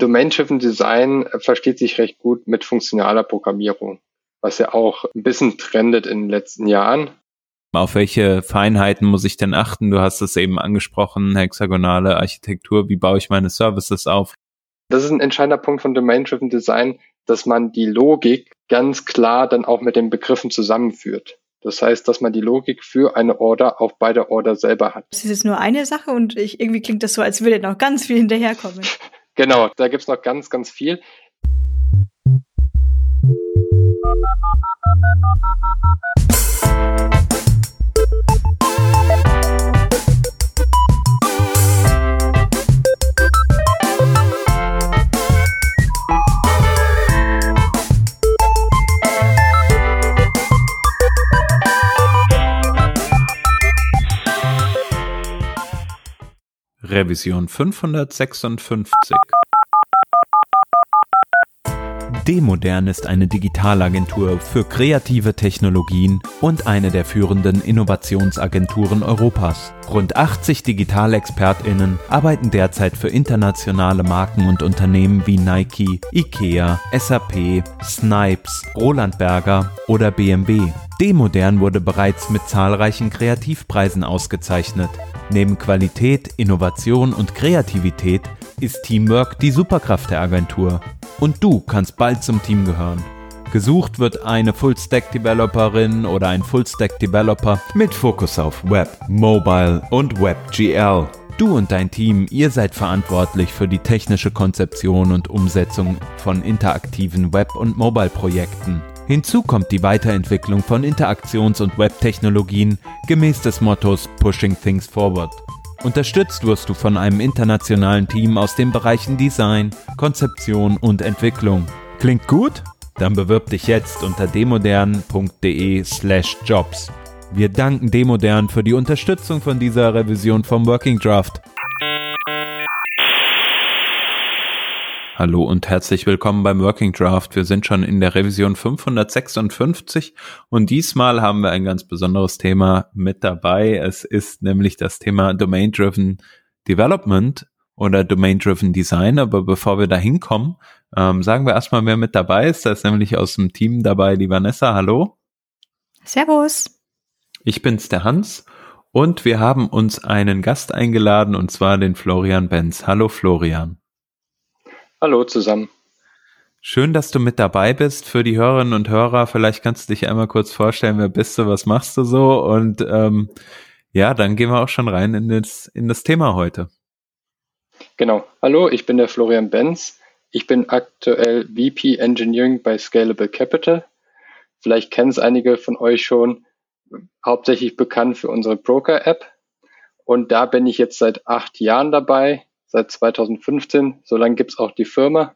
Domain-Driven Design versteht sich recht gut mit funktionaler Programmierung, was ja auch ein bisschen trendet in den letzten Jahren. Auf welche Feinheiten muss ich denn achten? Du hast es eben angesprochen, hexagonale Architektur. Wie baue ich meine Services auf? Das ist ein entscheidender Punkt von Domain-Driven Design, dass man die Logik ganz klar dann auch mit den Begriffen zusammenführt. Das heißt, dass man die Logik für eine Order auch bei der Order selber hat. Das ist jetzt nur eine Sache und ich, irgendwie klingt das so, als würde noch ganz viel hinterherkommen. genau, da gibt's noch ganz, ganz viel. Revision 556. Demodern ist eine Digitalagentur für kreative Technologien und eine der führenden Innovationsagenturen Europas. Rund 80 Digitalexpertinnen arbeiten derzeit für internationale Marken und Unternehmen wie Nike, IKEA, SAP, Snipes, Roland Berger oder BMW. Demodern wurde bereits mit zahlreichen Kreativpreisen ausgezeichnet. Neben Qualität, Innovation und Kreativität ist Teamwork die Superkraft der Agentur. Und du kannst bald zum Team gehören. Gesucht wird eine Full-Stack-Developerin oder ein Full-Stack-Developer mit Fokus auf Web, Mobile und WebGL. Du und dein Team, ihr seid verantwortlich für die technische Konzeption und Umsetzung von interaktiven Web- und Mobile-Projekten. Hinzu kommt die Weiterentwicklung von Interaktions- und Webtechnologien gemäß des Mottos Pushing Things Forward. Unterstützt wirst du von einem internationalen Team aus den Bereichen Design, Konzeption und Entwicklung. Klingt gut? Dann bewirb dich jetzt unter demodern.de/jobs. Wir danken Demodern für die Unterstützung von dieser Revision vom Working Draft. Hallo und herzlich willkommen beim Working Draft. Wir sind schon in der Revision 556 und diesmal haben wir ein ganz besonderes Thema mit dabei. Es ist nämlich das Thema Domain-Driven Development oder Domain-Driven Design. Aber bevor wir da hinkommen, ähm, sagen wir erstmal, wer mit dabei ist. Da ist nämlich aus dem Team dabei die Vanessa. Hallo. Servus. Ich bin's, der Hans. Und wir haben uns einen Gast eingeladen und zwar den Florian Benz. Hallo Florian. Hallo zusammen. Schön, dass du mit dabei bist. Für die Hörerinnen und Hörer, vielleicht kannst du dich einmal kurz vorstellen, wer bist du, was machst du so? Und ähm, ja, dann gehen wir auch schon rein in das, in das Thema heute. Genau. Hallo, ich bin der Florian Benz. Ich bin aktuell VP Engineering bei Scalable Capital. Vielleicht kennen es einige von euch schon, hauptsächlich bekannt für unsere Broker-App. Und da bin ich jetzt seit acht Jahren dabei seit 2015. So lange gibt es auch die Firma.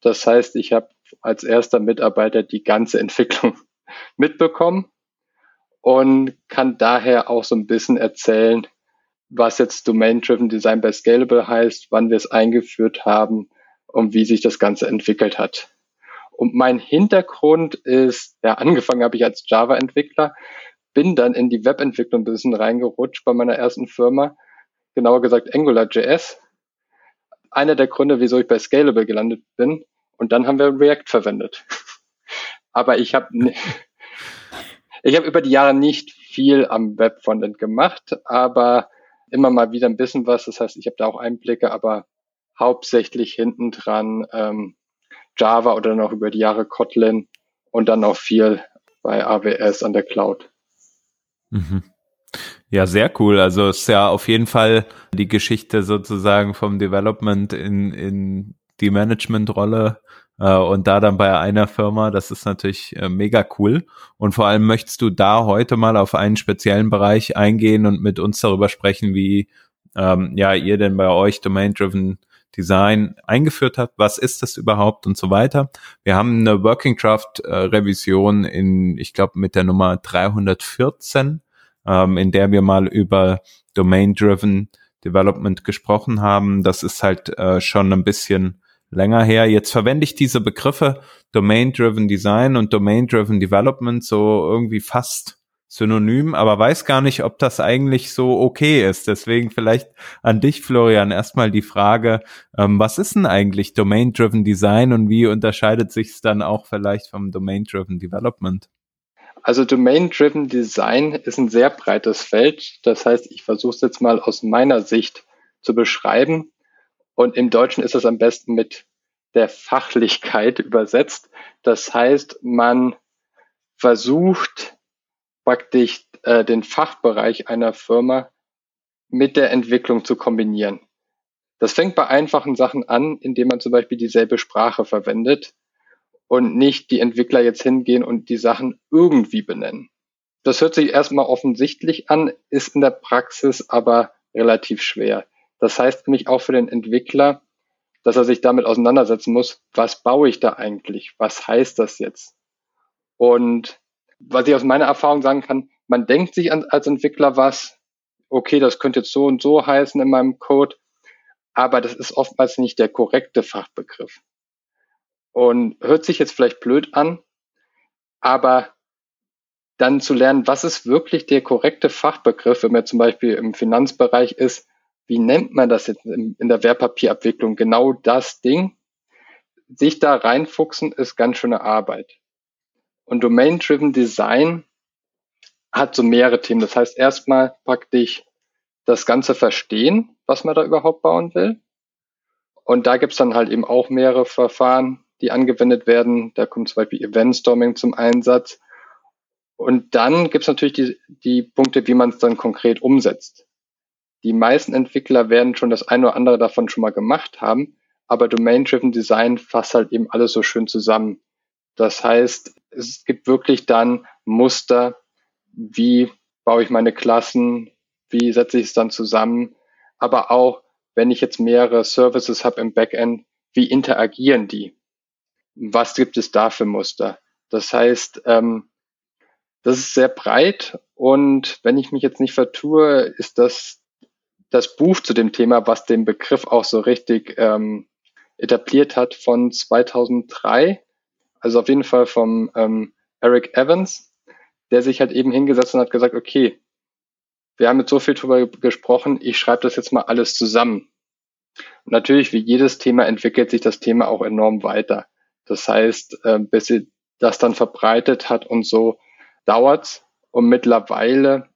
Das heißt, ich habe als erster Mitarbeiter die ganze Entwicklung mitbekommen und kann daher auch so ein bisschen erzählen, was jetzt Domain-Driven Design bei Scalable heißt, wann wir es eingeführt haben und wie sich das Ganze entwickelt hat. Und mein Hintergrund ist, ja, angefangen habe ich als Java-Entwickler, bin dann in die Webentwicklung ein bisschen reingerutscht bei meiner ersten Firma, genauer gesagt AngularJS, einer der Gründe, wieso ich bei Scalable gelandet bin. Und dann haben wir React verwendet. Aber ich habe ich habe über die Jahre nicht viel am Web-Frontend gemacht, aber immer mal wieder ein bisschen was. Das heißt, ich habe da auch Einblicke, aber hauptsächlich hinten dran ähm, Java oder auch über die Jahre Kotlin und dann auch viel bei AWS an der Cloud. Mhm. Ja, sehr cool. Also es ist ja auf jeden Fall die Geschichte sozusagen vom Development in, in die Managementrolle äh, und da dann bei einer Firma, das ist natürlich äh, mega cool. Und vor allem möchtest du da heute mal auf einen speziellen Bereich eingehen und mit uns darüber sprechen, wie ähm, ja ihr denn bei euch Domain-Driven Design eingeführt habt. Was ist das überhaupt und so weiter. Wir haben eine Working Draft äh, Revision in, ich glaube, mit der Nummer 314 ähm, in der wir mal über Domain-Driven Development gesprochen haben. Das ist halt äh, schon ein bisschen länger her. Jetzt verwende ich diese Begriffe Domain-Driven Design und Domain-Driven Development so irgendwie fast Synonym, aber weiß gar nicht, ob das eigentlich so okay ist. Deswegen vielleicht an dich, Florian, erstmal die Frage, ähm, was ist denn eigentlich Domain-Driven Design und wie unterscheidet sich es dann auch vielleicht vom Domain-Driven Development? Also Domain-Driven Design ist ein sehr breites Feld. Das heißt, ich versuche es jetzt mal aus meiner Sicht zu beschreiben. Und im Deutschen ist es am besten mit der Fachlichkeit übersetzt. Das heißt, man versucht praktisch äh, den Fachbereich einer Firma mit der Entwicklung zu kombinieren. Das fängt bei einfachen Sachen an, indem man zum Beispiel dieselbe Sprache verwendet und nicht die Entwickler jetzt hingehen und die Sachen irgendwie benennen. Das hört sich erstmal offensichtlich an, ist in der Praxis aber relativ schwer. Das heißt nämlich auch für den Entwickler, dass er sich damit auseinandersetzen muss, was baue ich da eigentlich? Was heißt das jetzt? Und was ich aus meiner Erfahrung sagen kann, man denkt sich als Entwickler was, okay, das könnte jetzt so und so heißen in meinem Code, aber das ist oftmals nicht der korrekte Fachbegriff. Und hört sich jetzt vielleicht blöd an, aber dann zu lernen, was ist wirklich der korrekte Fachbegriff, wenn man zum Beispiel im Finanzbereich ist, wie nennt man das jetzt in, der Wertpapierabwicklung, genau das Ding, sich da reinfuchsen, ist ganz schöne Arbeit. Und Domain-Driven Design hat so mehrere Themen. Das heißt, erstmal praktisch das Ganze verstehen, was man da überhaupt bauen will. Und da gibt's dann halt eben auch mehrere Verfahren, die angewendet werden. Da kommt zum Beispiel Event-Storming zum Einsatz. Und dann gibt's natürlich die, die Punkte, wie man es dann konkret umsetzt. Die meisten Entwickler werden schon das eine oder andere davon schon mal gemacht haben, aber Domain-Driven Design fasst halt eben alles so schön zusammen. Das heißt, es gibt wirklich dann Muster, wie baue ich meine Klassen, wie setze ich es dann zusammen, aber auch, wenn ich jetzt mehrere Services habe im Backend, wie interagieren die? Was gibt es da für Muster? Das heißt, ähm, das ist sehr breit und wenn ich mich jetzt nicht vertue, ist das das Buch zu dem Thema, was den Begriff auch so richtig ähm, etabliert hat, von 2003 also auf jeden Fall vom ähm, Eric Evans, der sich halt eben hingesetzt und hat gesagt, okay, wir haben jetzt so viel drüber gesprochen, ich schreibe das jetzt mal alles zusammen. Und natürlich, wie jedes Thema entwickelt sich das Thema auch enorm weiter. Das heißt, äh, bis sie das dann verbreitet hat und so dauert's. Und mittlerweile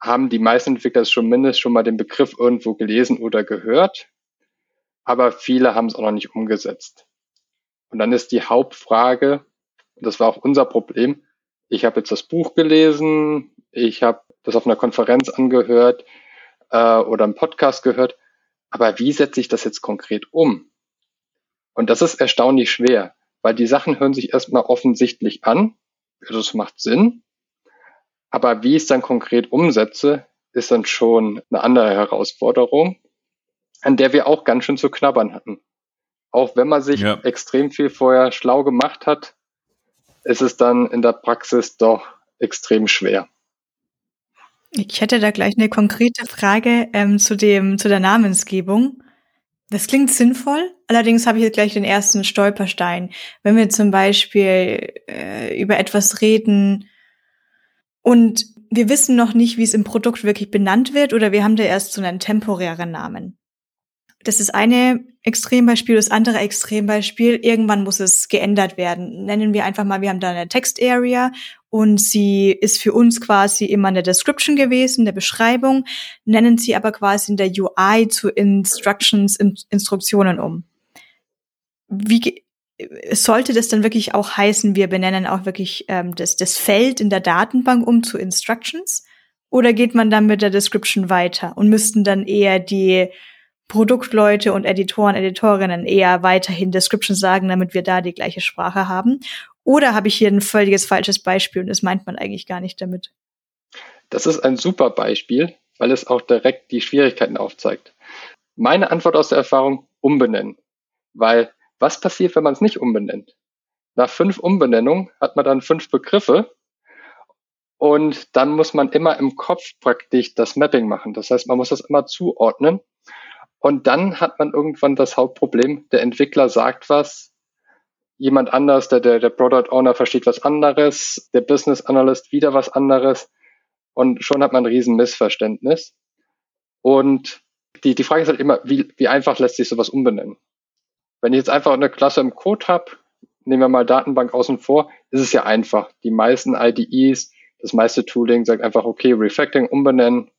haben die meisten Entwickler schon mindestens schon mal den Begriff irgendwo gelesen oder gehört, aber viele haben es auch noch nicht umgesetzt. Und dann ist die Hauptfrage, und das war auch unser Problem, ich habe jetzt das Buch gelesen, ich habe das auf einer Konferenz angehört äh, oder im Podcast gehört, aber wie setze ich das jetzt konkret um? Und das ist erstaunlich schwer, weil die Sachen hören sich erstmal offensichtlich an, also es macht Sinn, aber wie ich es dann konkret umsetze, ist dann schon eine andere Herausforderung, an der wir auch ganz schön zu knabbern hatten. Auch wenn man sich ja. extrem viel vorher schlau gemacht hat, ist es dann in der Praxis doch extrem schwer. Ich hätte da gleich eine konkrete Frage ähm, zu dem zu der Namensgebung. Das klingt sinnvoll, allerdings habe ich jetzt gleich den ersten Stolperstein. Wenn wir zum Beispiel äh, über etwas reden und wir wissen noch nicht, wie es im Produkt wirklich benannt wird, oder wir haben da erst so einen temporären Namen. Das ist eine Extrembeispiel. Das andere Extrembeispiel, irgendwann muss es geändert werden. Nennen wir einfach mal, wir haben da eine Text-Area und sie ist für uns quasi immer eine Description gewesen, eine Beschreibung, nennen sie aber quasi in der UI zu Instructions, in Instruktionen um. Wie sollte das dann wirklich auch heißen, wir benennen auch wirklich ähm, das, das Feld in der Datenbank um zu Instructions? Oder geht man dann mit der Description weiter und müssten dann eher die Produktleute und Editoren, Editorinnen eher weiterhin Description sagen, damit wir da die gleiche Sprache haben? Oder habe ich hier ein völliges falsches Beispiel und das meint man eigentlich gar nicht damit? Das ist ein super Beispiel, weil es auch direkt die Schwierigkeiten aufzeigt. Meine Antwort aus der Erfahrung, umbenennen. Weil was passiert, wenn man es nicht umbenennt? Nach fünf Umbenennungen hat man dann fünf Begriffe und dann muss man immer im Kopf praktisch das Mapping machen. Das heißt, man muss das immer zuordnen und dann hat man irgendwann das Hauptproblem, der Entwickler sagt was, jemand anders, der, der, der Product Owner versteht was anderes, der Business Analyst wieder was anderes und schon hat man ein riesen Missverständnis. Und die, die Frage ist halt immer, wie, wie einfach lässt sich sowas umbenennen? Wenn ich jetzt einfach eine Klasse im Code habe, nehmen wir mal Datenbank außen vor, ist es ja einfach. Die meisten IDEs, das meiste Tooling sagt einfach, okay, Refactoring umbenennen,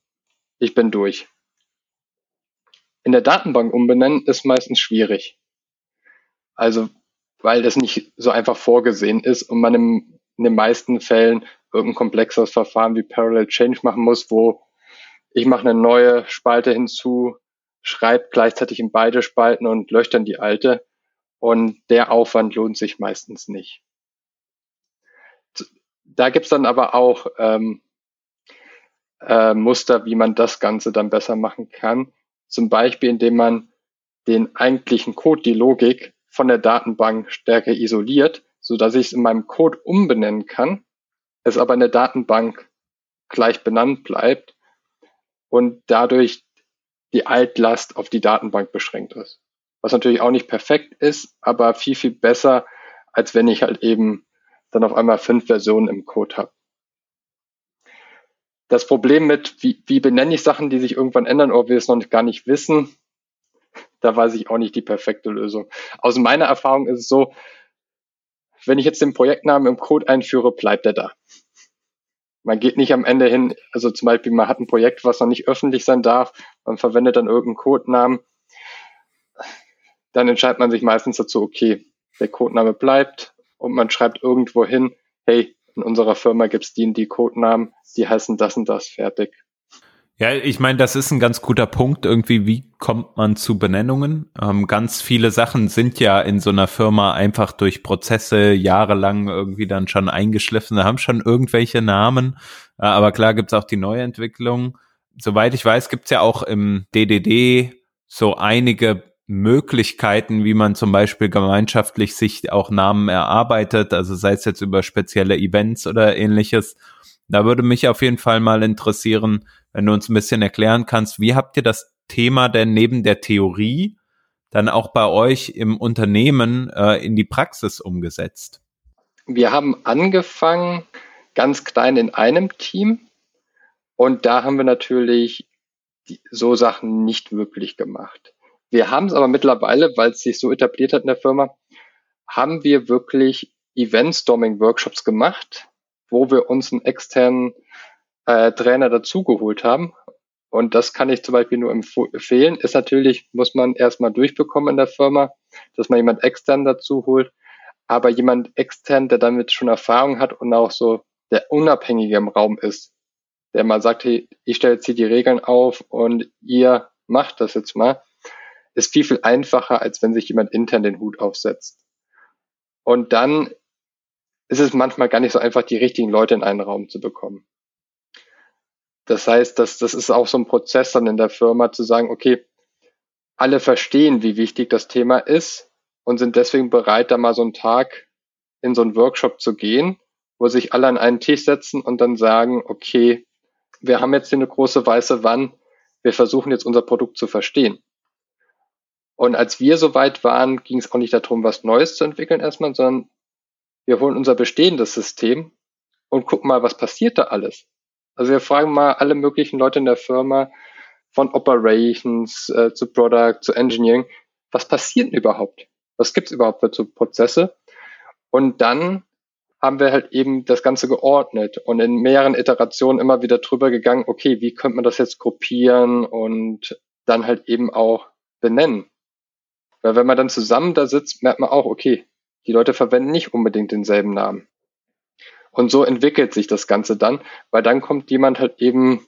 ich bin durch. In der Datenbank umbenennen ist meistens schwierig. Also, weil das nicht so einfach vorgesehen ist und man im, in den meisten Fällen irgendein komplexeres Verfahren wie Parallel Change machen muss, wo ich mache eine neue Spalte hinzu, schreibe gleichzeitig in beide Spalten und lösche dann die alte. Und der Aufwand lohnt sich meistens nicht. Da gibt's dann aber auch ähm, äh, Muster, wie man das Ganze dann besser machen kann. Zum Beispiel, indem man den eigentlichen Code, die Logik von der Datenbank stärker isoliert, so dass ich es in meinem Code umbenennen kann, es aber in der Datenbank gleich benannt bleibt und dadurch die Altlast auf die Datenbank beschränkt ist. Was natürlich auch nicht perfekt ist, aber viel, viel besser, als wenn ich halt eben dann auf einmal fünf Versionen im Code habe. Das Problem mit, wie, wie benenne ich Sachen, die sich irgendwann ändern oder wir es noch gar nicht wissen, da weiß ich auch nicht die perfekte Lösung. Aus meiner Erfahrung ist es so, wenn ich jetzt den Projektnamen im Code einführe, bleibt er da. Man geht nicht am Ende hin, also zum Beispiel, man hat ein Projekt, was noch nicht öffentlich sein darf, man verwendet dann irgendeinen Codenamen, dann entscheidet man sich meistens dazu, okay, der Codename bleibt und man schreibt irgendwo hin, hey, in unserer Firma gibt's die und die Codenamen, die heißen das und das fertig. Ja, ich meine, das ist ein ganz guter Punkt. Irgendwie, wie kommt man zu Benennungen? Ähm, ganz viele Sachen sind ja in so einer Firma einfach durch Prozesse jahrelang irgendwie dann schon eingeschliffen, haben schon irgendwelche Namen. Äh, aber klar gibt's auch die Neuentwicklung. Soweit ich weiß, gibt's ja auch im DDD so einige Möglichkeiten, wie man zum Beispiel gemeinschaftlich sich auch Namen erarbeitet, also sei es jetzt über spezielle Events oder ähnliches. Da würde mich auf jeden Fall mal interessieren, wenn du uns ein bisschen erklären kannst, wie habt ihr das Thema denn neben der Theorie dann auch bei euch im Unternehmen äh, in die Praxis umgesetzt? Wir haben angefangen ganz klein in einem Team und da haben wir natürlich so Sachen nicht wirklich gemacht. Wir haben es aber mittlerweile, weil es sich so etabliert hat in der Firma, haben wir wirklich Event-Storming-Workshops gemacht, wo wir uns einen externen äh, Trainer dazugeholt haben. Und das kann ich zum Beispiel nur empfehlen. Ist natürlich, muss man erstmal durchbekommen in der Firma, dass man jemand extern dazu holt. Aber jemand extern, der damit schon Erfahrung hat und auch so der Unabhängige im Raum ist, der mal sagt, hey, ich stelle jetzt hier die Regeln auf und ihr macht das jetzt mal, ist viel, viel einfacher, als wenn sich jemand intern den Hut aufsetzt. Und dann ist es manchmal gar nicht so einfach, die richtigen Leute in einen Raum zu bekommen. Das heißt, dass das ist auch so ein Prozess dann in der Firma zu sagen, okay, alle verstehen, wie wichtig das Thema ist und sind deswegen bereit, da mal so einen Tag in so einen Workshop zu gehen, wo sich alle an einen Tisch setzen und dann sagen, okay, wir haben jetzt hier eine große weiße Wand, wir versuchen jetzt unser Produkt zu verstehen. Und als wir soweit waren, ging es auch nicht darum, was Neues zu entwickeln erstmal, sondern wir holen unser bestehendes System und gucken mal, was passiert da alles. Also wir fragen mal alle möglichen Leute in der Firma, von Operations äh, zu Product, zu Engineering, was passiert denn überhaupt? Was gibt's überhaupt für so Prozesse? Und dann haben wir halt eben das Ganze geordnet und in mehreren Iterationen immer wieder drüber gegangen, okay, wie könnte man das jetzt gruppieren und dann halt eben auch benennen. Weil wenn man dann zusammen da sitzt, merkt man auch, okay, die Leute verwenden nicht unbedingt denselben Namen. Und so entwickelt sich das Ganze dann, weil dann kommt jemand halt eben,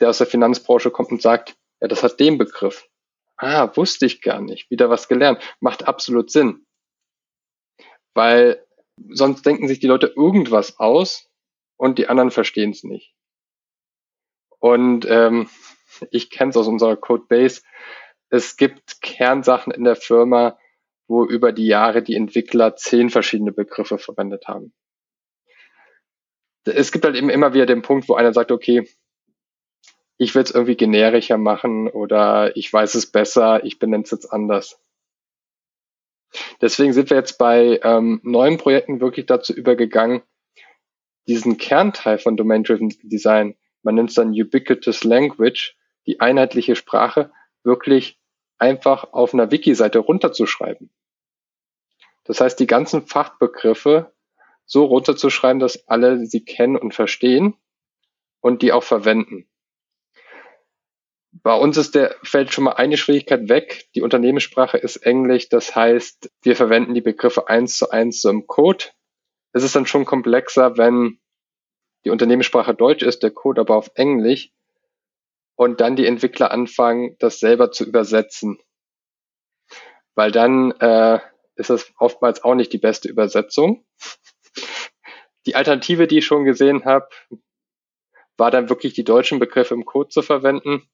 der aus der Finanzbranche kommt und sagt, ja, das hat den Begriff. Ah, wusste ich gar nicht. Wieder was gelernt. Macht absolut Sinn. Weil sonst denken sich die Leute irgendwas aus und die anderen verstehen es nicht. Und ähm, ich kenne es aus unserer Codebase es gibt Kernsachen in der Firma, wo über die Jahre die Entwickler zehn verschiedene Begriffe verwendet haben. Es gibt halt eben immer wieder den Punkt, wo einer sagt, okay, ich will es irgendwie generischer machen oder ich weiß es besser, ich benenne es jetzt anders. Deswegen sind wir jetzt bei ähm, neuen Projekten wirklich dazu übergegangen, diesen Kernteil von Domain-Driven Design, man nennt es dann Ubiquitous Language, die einheitliche Sprache, wirklich einfach auf einer Wiki-Seite runterzuschreiben. Das heißt, die ganzen Fachbegriffe so runterzuschreiben, dass alle sie kennen und verstehen und die auch verwenden. Bei uns ist der, fällt schon mal eine Schwierigkeit weg. Die Unternehmenssprache ist Englisch. Das heißt, wir verwenden die Begriffe eins zu eins so im Code. Es ist dann schon komplexer, wenn die Unternehmenssprache Deutsch ist, der Code aber auf Englisch und dann die Entwickler anfangen, das selber zu übersetzen. Weil dann äh, ist das oftmals auch nicht die beste Übersetzung. Die Alternative, die ich schon gesehen habe, war dann wirklich die deutschen Begriffe im Code zu verwenden.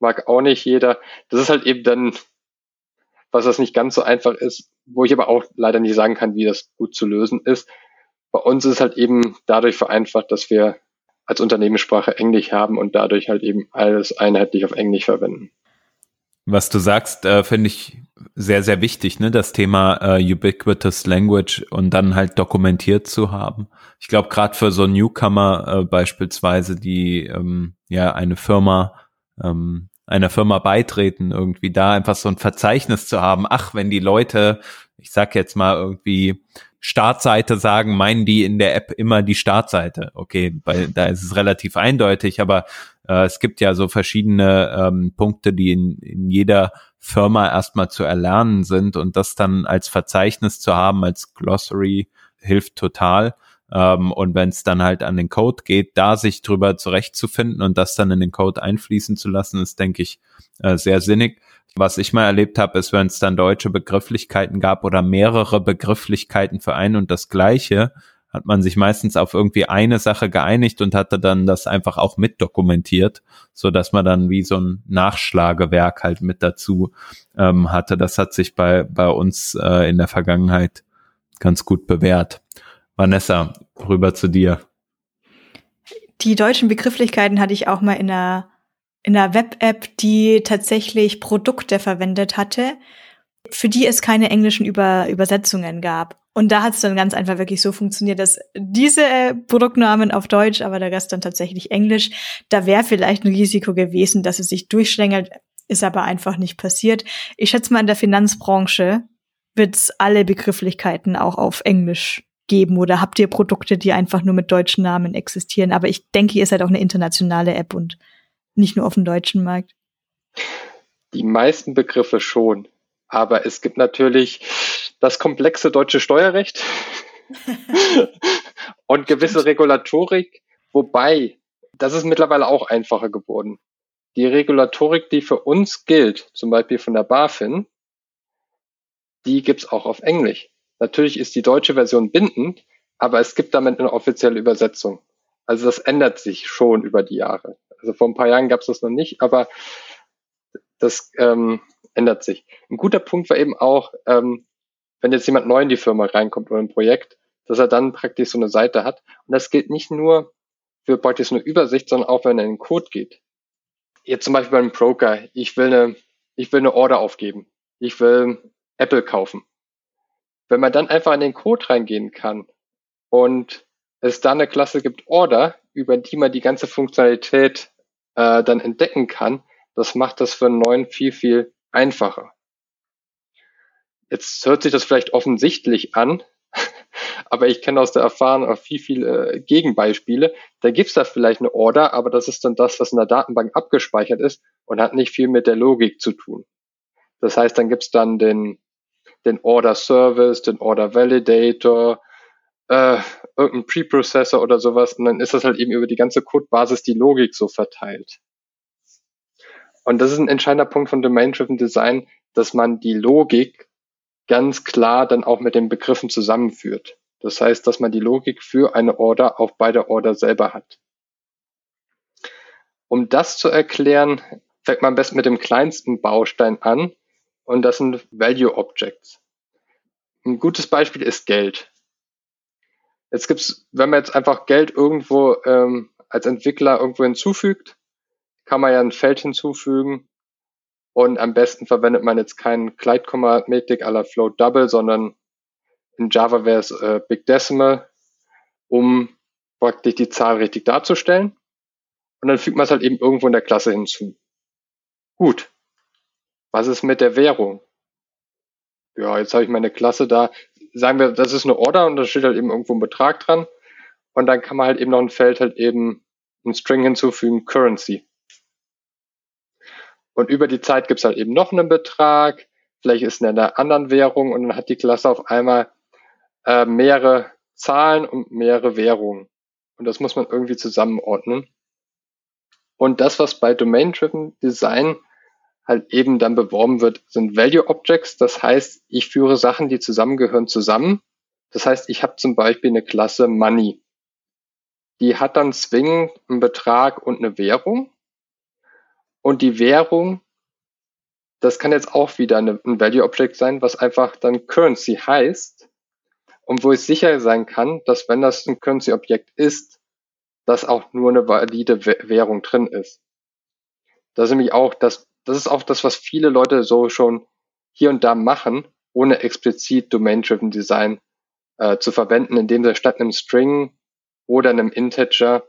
Mag auch nicht jeder. Das ist halt eben dann, was das nicht ganz so einfach ist, wo ich aber auch leider nicht sagen kann, wie das gut zu lösen ist. Bei uns ist halt eben dadurch vereinfacht, dass wir als Unternehmenssprache Englisch haben und dadurch halt eben alles einheitlich auf Englisch verwenden. Was du sagst, äh, finde ich sehr, sehr wichtig, ne? Das Thema äh, Ubiquitous Language und dann halt dokumentiert zu haben. Ich glaube, gerade für so Newcomer äh, beispielsweise, die ähm, ja eine Firma ähm, einer Firma beitreten, irgendwie da einfach so ein Verzeichnis zu haben. Ach, wenn die Leute, ich sag jetzt mal irgendwie Startseite sagen, meinen die in der App immer die Startseite. Okay, weil da ist es relativ eindeutig, aber äh, es gibt ja so verschiedene ähm, Punkte, die in, in jeder Firma erstmal zu erlernen sind und das dann als Verzeichnis zu haben, als Glossary hilft total. Ähm, und wenn es dann halt an den Code geht, da sich drüber zurechtzufinden und das dann in den Code einfließen zu lassen, ist, denke ich, äh, sehr sinnig. Was ich mal erlebt habe, ist, wenn es dann deutsche Begrifflichkeiten gab oder mehrere Begrifflichkeiten für ein und das gleiche, hat man sich meistens auf irgendwie eine Sache geeinigt und hatte dann das einfach auch mit dokumentiert, so dass man dann wie so ein Nachschlagewerk halt mit dazu ähm, hatte. Das hat sich bei bei uns äh, in der Vergangenheit ganz gut bewährt. Vanessa, rüber zu dir. Die deutschen Begrifflichkeiten hatte ich auch mal in einer in einer Web-App, die tatsächlich Produkte verwendet hatte, für die es keine englischen Über Übersetzungen gab. Und da hat es dann ganz einfach wirklich so funktioniert, dass diese äh, Produktnamen auf Deutsch, aber der Rest dann tatsächlich Englisch. Da wäre vielleicht ein Risiko gewesen, dass es sich durchschlängelt, ist aber einfach nicht passiert. Ich schätze mal, in der Finanzbranche wird es alle Begrifflichkeiten auch auf Englisch geben oder habt ihr Produkte, die einfach nur mit deutschen Namen existieren? Aber ich denke, ihr seid auch eine internationale App und nicht nur auf dem deutschen Markt. Die meisten Begriffe schon. Aber es gibt natürlich das komplexe deutsche Steuerrecht und gewisse Regulatorik, wobei das ist mittlerweile auch einfacher geworden. Die Regulatorik, die für uns gilt, zum Beispiel von der BaFin, die gibt's auch auf Englisch. Natürlich ist die deutsche Version bindend, aber es gibt damit eine offizielle Übersetzung. Also das ändert sich schon über die Jahre. Also vor ein paar Jahren gab's das noch nicht, aber das ähm, ändert sich. Ein guter Punkt war eben auch, ähm, wenn jetzt jemand neu in die Firma reinkommt oder ein Projekt, dass er dann praktisch so eine Seite hat. Und das gilt nicht nur für praktisch eine Übersicht, sondern auch wenn er in den Code geht. Jetzt zum Beispiel beim Broker, ich will eine, ich will eine Order aufgeben. Ich will Apple kaufen. Wenn man dann einfach in den Code reingehen kann und es da eine Klasse gibt Order, über die man die ganze Funktionalität äh, dann entdecken kann, das macht das für einen neuen viel, viel einfacher. Jetzt hört sich das vielleicht offensichtlich an, aber ich kenne aus der Erfahrung auch viel, viele äh, Gegenbeispiele. Da gibt's da vielleicht eine Order, aber das ist dann das, was in der Datenbank abgespeichert ist und hat nicht viel mit der Logik zu tun. Das heißt, dann gibt's dann den, den Order Service, den Order Validator, äh, irgendein Preprocessor oder sowas und dann ist das halt eben über die ganze Codebasis die Logik so verteilt. Und das ist ein entscheidender Punkt von Domain-Driven Design, dass man die Logik ganz klar dann auch mit den Begriffen zusammenführt. Das heißt, dass man die Logik für eine Order auch bei der Order selber hat. Um das zu erklären, fängt man am besten mit dem kleinsten Baustein an und das sind Value Objects. Ein gutes Beispiel ist Geld. Jetzt gibt's, wenn man jetzt einfach Geld irgendwo ähm, als Entwickler irgendwo hinzufügt, kann man ja ein Feld hinzufügen Und am besten verwendet man jetzt keinen Gleitkommatik à la Float Double, sondern in Java wäre es äh, Big Decimal, um praktisch die Zahl richtig darzustellen. Und dann fügt man es halt eben irgendwo in der Klasse hinzu. Gut. Was ist mit der Währung? Ja, jetzt habe ich meine Klasse da. Sagen wir, das ist eine Order und da steht halt eben irgendwo ein Betrag dran. Und dann kann man halt eben noch ein Feld halt eben ein String hinzufügen, Currency. Und über die Zeit gibt es halt eben noch einen Betrag, vielleicht ist in einer anderen Währung und dann hat die Klasse auf einmal äh, mehrere Zahlen und mehrere Währungen. Und das muss man irgendwie zusammenordnen. Und das, was bei Domain-Driven Design halt eben dann beworben wird, sind Value Objects. Das heißt, ich führe Sachen, die zusammengehören, zusammen. Das heißt, ich habe zum Beispiel eine Klasse Money. Die hat dann zwingend einen Betrag und eine Währung. Und die Währung, das kann jetzt auch wieder eine, ein Value Object sein, was einfach dann Currency heißt. Und wo ich sicher sein kann, dass wenn das ein Currency Objekt ist, dass auch nur eine valide Währung drin ist. Das ist nämlich auch das, das ist auch das, was viele Leute so schon hier und da machen, ohne explizit Domain-Driven Design äh, zu verwenden, indem sie statt einem String oder einem Integer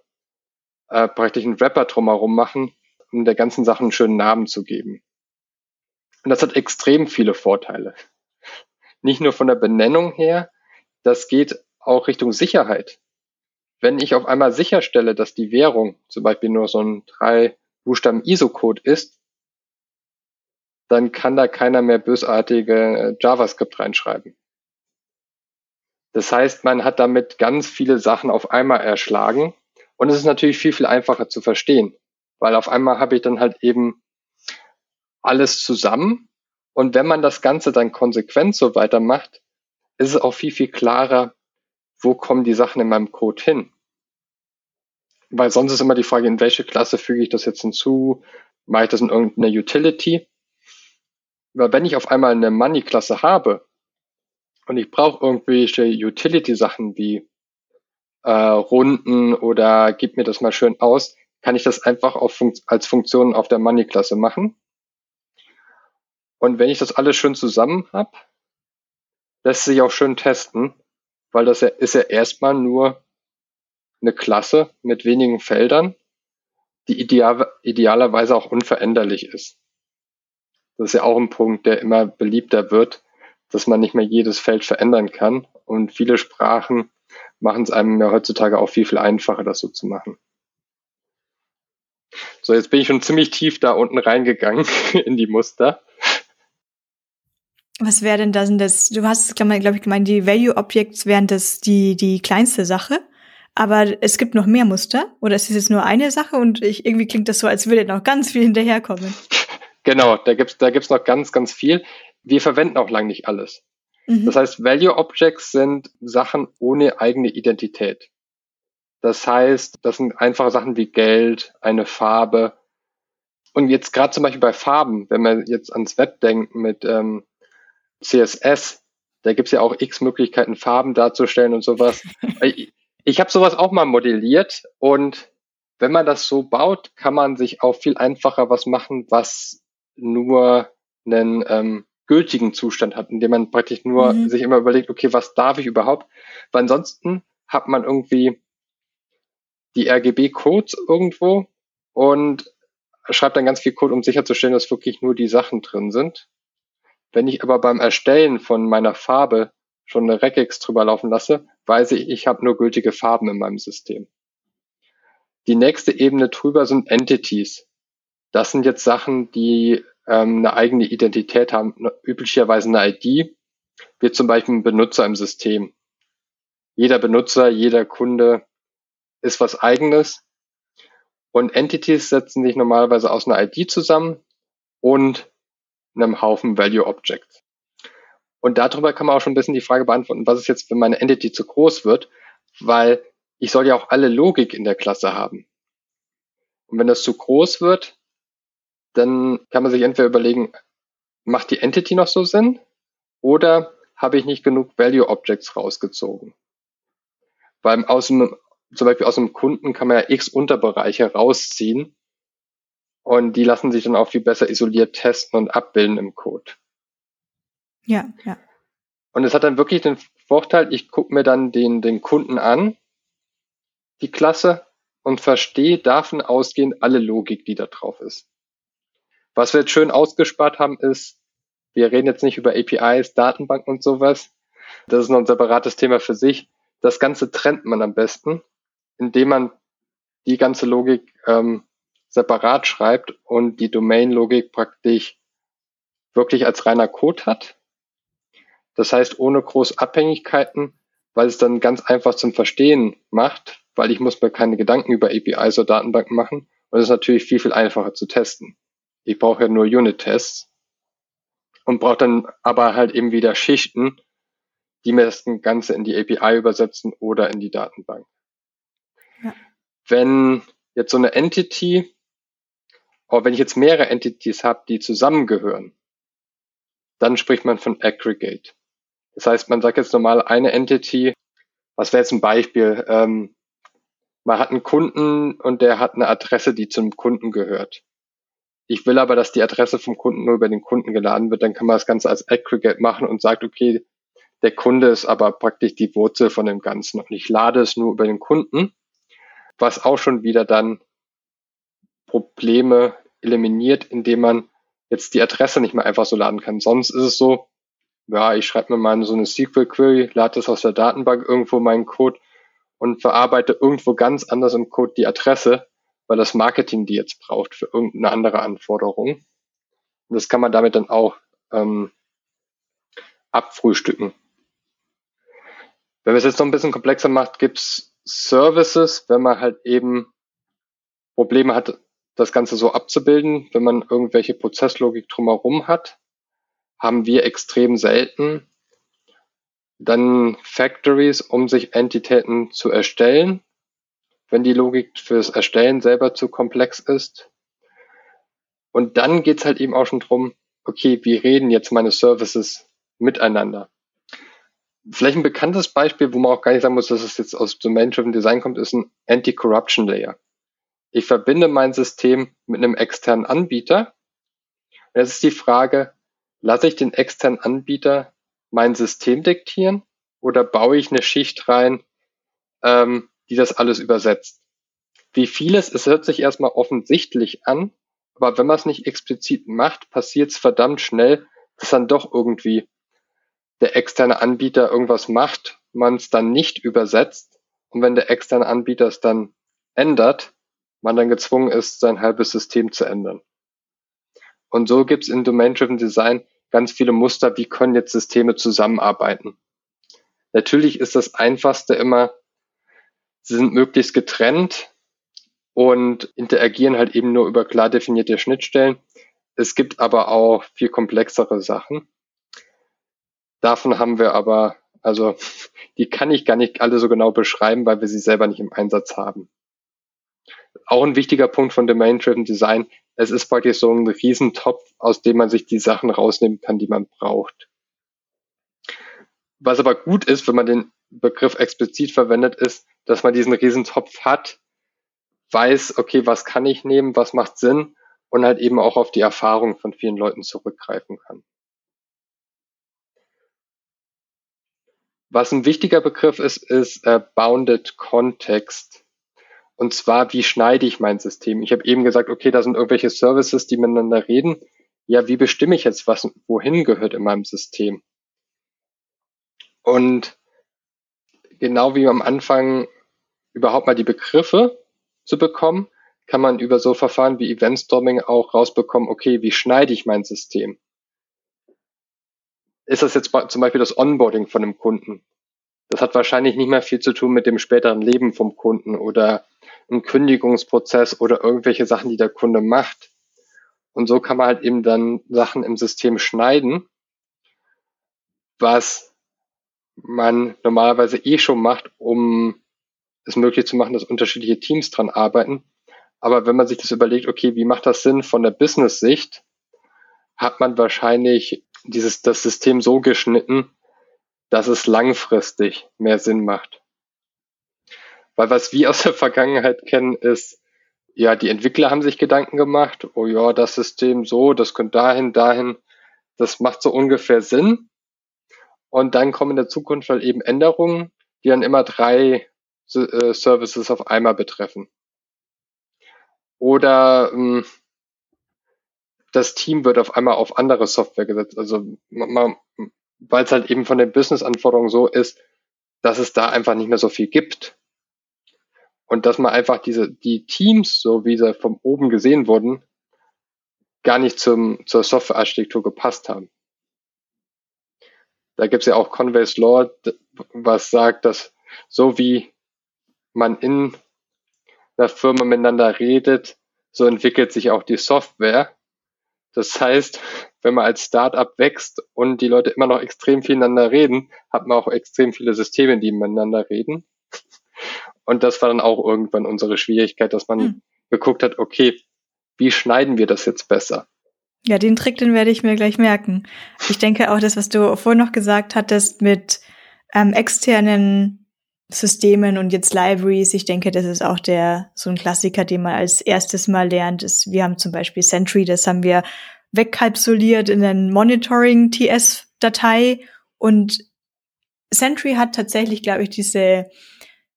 äh, praktisch einen Wrapper drumherum machen, um der ganzen Sache einen schönen Namen zu geben. Und das hat extrem viele Vorteile. Nicht nur von der Benennung her, das geht auch Richtung Sicherheit wenn ich auf einmal sicherstelle, dass die Währung zum Beispiel nur so ein drei Buchstaben ISO-Code ist, dann kann da keiner mehr bösartige äh, JavaScript reinschreiben. Das heißt, man hat damit ganz viele Sachen auf einmal erschlagen und es ist natürlich viel, viel einfacher zu verstehen, weil auf einmal habe ich dann halt eben alles zusammen und wenn man das Ganze dann konsequent so weitermacht, ist es auch viel, viel klarer, wo kommen die Sachen in meinem Code hin? Weil sonst ist immer die Frage, in welche Klasse füge ich das jetzt hinzu? Mache ich das in irgendeine Utility? Weil wenn ich auf einmal eine Money-Klasse habe und ich brauche irgendwelche Utility-Sachen wie äh, Runden oder gib mir das mal schön aus, kann ich das einfach auf Fun als Funktion auf der Money-Klasse machen. Und wenn ich das alles schön zusammen habe, lässt sich auch schön testen, weil das ja, ist ja erstmal nur eine Klasse mit wenigen Feldern, die ideal, idealerweise auch unveränderlich ist. Das ist ja auch ein Punkt, der immer beliebter wird, dass man nicht mehr jedes Feld verändern kann. Und viele Sprachen machen es einem ja heutzutage auch viel, viel einfacher, das so zu machen. So, jetzt bin ich schon ziemlich tief da unten reingegangen in die Muster. Was wäre denn das, das? Du hast, glaube ich, gemeint, die Value Objects wären das die, die kleinste Sache. Aber es gibt noch mehr Muster oder ist es jetzt nur eine Sache und ich, irgendwie klingt das so, als würde noch ganz viel hinterherkommen. Genau, da gibt's da gibt's noch ganz, ganz viel. Wir verwenden auch lang nicht alles. Mhm. Das heißt, Value Objects sind Sachen ohne eigene Identität. Das heißt, das sind einfache Sachen wie Geld, eine Farbe. Und jetzt gerade zum Beispiel bei Farben, wenn man jetzt ans Web denkt mit ähm, CSS, da gibt's ja auch x Möglichkeiten, Farben darzustellen und sowas. Ich habe sowas auch mal modelliert und wenn man das so baut, kann man sich auch viel einfacher was machen, was nur einen ähm, gültigen Zustand hat, indem man praktisch nur mhm. sich immer überlegt, okay, was darf ich überhaupt? Weil ansonsten hat man irgendwie die RGB-Codes irgendwo und schreibt dann ganz viel Code, um sicherzustellen, dass wirklich nur die Sachen drin sind. Wenn ich aber beim Erstellen von meiner Farbe schon eine Regex drüber laufen lasse, weiß ich, ich habe nur gültige Farben in meinem System. Die nächste Ebene drüber sind Entities. Das sind jetzt Sachen, die ähm, eine eigene Identität haben, ne, üblicherweise eine ID, wie zum Beispiel ein Benutzer im System. Jeder Benutzer, jeder Kunde ist was eigenes. Und Entities setzen sich normalerweise aus einer ID zusammen und einem Haufen Value Objects. Und darüber kann man auch schon ein bisschen die Frage beantworten, was ist jetzt, wenn meine Entity zu groß wird, weil ich soll ja auch alle Logik in der Klasse haben. Und wenn das zu groß wird, dann kann man sich entweder überlegen, macht die Entity noch so Sinn oder habe ich nicht genug Value Objects rausgezogen? Weil aus dem, zum Beispiel aus dem Kunden kann man ja x Unterbereiche rausziehen Und die lassen sich dann auch viel besser isoliert testen und abbilden im Code. Ja, ja. Und es hat dann wirklich den Vorteil, ich gucke mir dann den, den Kunden an, die Klasse, und verstehe davon ausgehend alle Logik, die da drauf ist. Was wir jetzt schön ausgespart haben, ist, wir reden jetzt nicht über APIs, Datenbanken und sowas. Das ist noch ein separates Thema für sich. Das Ganze trennt man am besten, indem man die ganze Logik ähm, separat schreibt und die Domain-Logik praktisch wirklich als reiner Code hat. Das heißt, ohne große Abhängigkeiten, weil es dann ganz einfach zum Verstehen macht, weil ich muss mir keine Gedanken über APIs oder Datenbanken machen. Und es ist natürlich viel, viel einfacher zu testen. Ich brauche ja nur Unit-Tests und brauche dann aber halt eben wieder Schichten, die mir das Ganze in die API übersetzen oder in die Datenbank. Ja. Wenn jetzt so eine Entity, oder wenn ich jetzt mehrere Entities habe, die zusammengehören, dann spricht man von Aggregate. Das heißt, man sagt jetzt normal eine Entity, was wäre jetzt ein Beispiel? Ähm, man hat einen Kunden und der hat eine Adresse, die zum Kunden gehört. Ich will aber, dass die Adresse vom Kunden nur über den Kunden geladen wird, dann kann man das Ganze als Aggregate machen und sagt, okay, der Kunde ist aber praktisch die Wurzel von dem Ganzen. Und ich lade es nur über den Kunden, was auch schon wieder dann Probleme eliminiert, indem man jetzt die Adresse nicht mehr einfach so laden kann. Sonst ist es so, ja, ich schreibe mir mal so eine SQL-Query, lade das aus der Datenbank irgendwo meinen Code und verarbeite irgendwo ganz anders im Code die Adresse, weil das Marketing die jetzt braucht für irgendeine andere Anforderung. Und das kann man damit dann auch ähm, abfrühstücken. Wenn man es jetzt noch ein bisschen komplexer macht, gibt's Services, wenn man halt eben Probleme hat, das Ganze so abzubilden, wenn man irgendwelche Prozesslogik drumherum hat, haben wir extrem selten dann Factories, um sich Entitäten zu erstellen, wenn die Logik fürs Erstellen selber zu komplex ist. Und dann geht's halt eben auch schon drum, okay, wie reden jetzt meine Services miteinander? Vielleicht ein bekanntes Beispiel, wo man auch gar nicht sagen muss, dass es jetzt aus Domain-Driven Design kommt, ist ein Anti-Corruption Layer. Ich verbinde mein System mit einem externen Anbieter. Und jetzt ist die Frage, lasse ich den externen Anbieter mein System diktieren oder baue ich eine Schicht rein, ähm, die das alles übersetzt? Wie vieles, es hört sich erstmal offensichtlich an, aber wenn man es nicht explizit macht, passiert es verdammt schnell, dass dann doch irgendwie der externe Anbieter irgendwas macht, man es dann nicht übersetzt und wenn der externe Anbieter es dann ändert, man dann gezwungen ist, sein halbes System zu ändern. Und so gibt es in Domain-Driven Design ganz viele Muster, wie können jetzt Systeme zusammenarbeiten. Natürlich ist das Einfachste immer, sie sind möglichst getrennt und interagieren halt eben nur über klar definierte Schnittstellen. Es gibt aber auch viel komplexere Sachen. Davon haben wir aber, also die kann ich gar nicht alle so genau beschreiben, weil wir sie selber nicht im Einsatz haben. Auch ein wichtiger Punkt von Domain-Driven Design es ist praktisch so ein Riesentopf, aus dem man sich die Sachen rausnehmen kann, die man braucht. Was aber gut ist, wenn man den Begriff explizit verwendet, ist, dass man diesen Riesentopf hat, weiß, okay, was kann ich nehmen, was macht Sinn und halt eben auch auf die Erfahrung von vielen Leuten zurückgreifen kann. Was ein wichtiger Begriff ist, ist äh, Bounded Context. Und zwar, wie schneide ich mein System? Ich habe eben gesagt, okay, da sind irgendwelche Services, die miteinander reden. Ja, wie bestimme ich jetzt, was wohin gehört in meinem System? Und genau wie am Anfang überhaupt mal die Begriffe zu bekommen, kann man über so Verfahren wie Eventstorming auch rausbekommen, okay, wie schneide ich mein System? Ist das jetzt zum Beispiel das Onboarding von einem Kunden? Das hat wahrscheinlich nicht mehr viel zu tun mit dem späteren Leben vom Kunden oder einem Kündigungsprozess oder irgendwelche Sachen, die der Kunde macht. Und so kann man halt eben dann Sachen im System schneiden, was man normalerweise eh schon macht, um es möglich zu machen, dass unterschiedliche Teams dran arbeiten. Aber wenn man sich das überlegt, okay, wie macht das Sinn von der Business-Sicht, hat man wahrscheinlich dieses, das System so geschnitten, dass es langfristig mehr Sinn macht. Weil was wir aus der Vergangenheit kennen, ist, ja, die Entwickler haben sich Gedanken gemacht, oh ja, das System so, das könnte dahin, dahin, das macht so ungefähr Sinn. Und dann kommen in der Zukunft halt eben Änderungen, die dann immer drei Services auf einmal betreffen. Oder ähm, das Team wird auf einmal auf andere Software gesetzt. Also weil es halt eben von den Business-Anforderungen so ist, dass es da einfach nicht mehr so viel gibt. Und dass man einfach diese, die Teams, so wie sie von oben gesehen wurden, gar nicht zum, zur Softwarearchitektur gepasst haben. Da gibt es ja auch Conway's Law, was sagt, dass so wie man in einer Firma miteinander redet, so entwickelt sich auch die Software. Das heißt, wenn man als Startup wächst und die Leute immer noch extrem viel miteinander reden, hat man auch extrem viele Systeme, die miteinander reden. Und das war dann auch irgendwann unsere Schwierigkeit, dass man hm. geguckt hat, okay, wie schneiden wir das jetzt besser? Ja, den Trick, den werde ich mir gleich merken. Ich denke auch, das, was du vorhin noch gesagt hattest mit ähm, externen Systemen und jetzt Libraries, ich denke, das ist auch der so ein Klassiker, den man als erstes mal lernt. Ist, wir haben zum Beispiel Sentry, das haben wir wegkalkuliert in den Monitoring-TS-Datei und Sentry hat tatsächlich, glaube ich, diese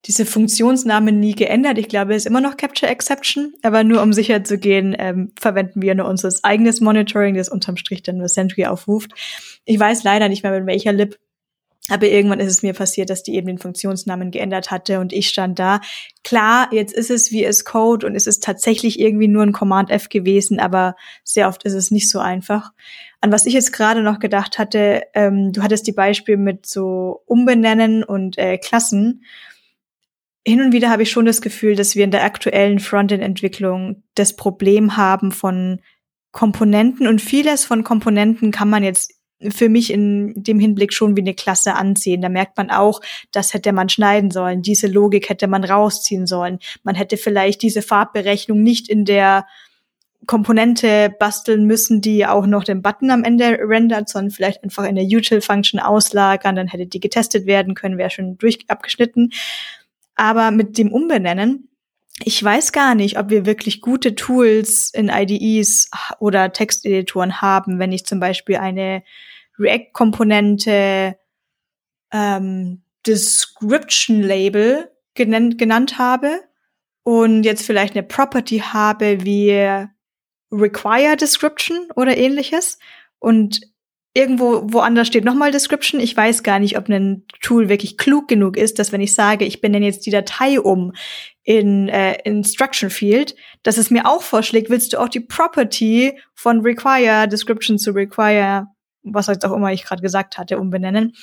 diese Funktionsnamen nie geändert. Ich glaube, es ist immer noch Capture Exception, aber nur um sicher zu gehen, ähm, verwenden wir nur unser eigenes Monitoring, das unterm Strich dann nur Sentry aufruft. Ich weiß leider nicht mehr, mit welcher Lib aber irgendwann ist es mir passiert, dass die eben den Funktionsnamen geändert hatte und ich stand da. Klar, jetzt ist es VS Code und es ist tatsächlich irgendwie nur ein Command F gewesen, aber sehr oft ist es nicht so einfach. An was ich jetzt gerade noch gedacht hatte, ähm, du hattest die Beispiele mit so Umbenennen und äh, Klassen. Hin und wieder habe ich schon das Gefühl, dass wir in der aktuellen Frontend-Entwicklung das Problem haben von Komponenten und vieles von Komponenten kann man jetzt für mich in dem Hinblick schon wie eine Klasse ansehen. Da merkt man auch, das hätte man schneiden sollen, diese Logik hätte man rausziehen sollen. Man hätte vielleicht diese Farbberechnung nicht in der Komponente basteln müssen, die auch noch den Button am Ende rendert, sondern vielleicht einfach in der Util-Function auslagern, dann hätte die getestet werden können, wäre schon durch abgeschnitten. Aber mit dem Umbenennen, ich weiß gar nicht, ob wir wirklich gute Tools in IDEs oder Texteditoren haben, wenn ich zum Beispiel eine React-Komponente ähm, Description-Label genannt, genannt habe und jetzt vielleicht eine Property habe wie Require Description oder ähnliches und irgendwo woanders steht nochmal Description. Ich weiß gar nicht, ob ein Tool wirklich klug genug ist, dass wenn ich sage, ich benenne jetzt die Datei um in äh, Instruction Field, dass es mir auch vorschlägt, willst du auch die Property von Require Description zu Require was jetzt auch immer ich gerade gesagt hatte, umbenennen.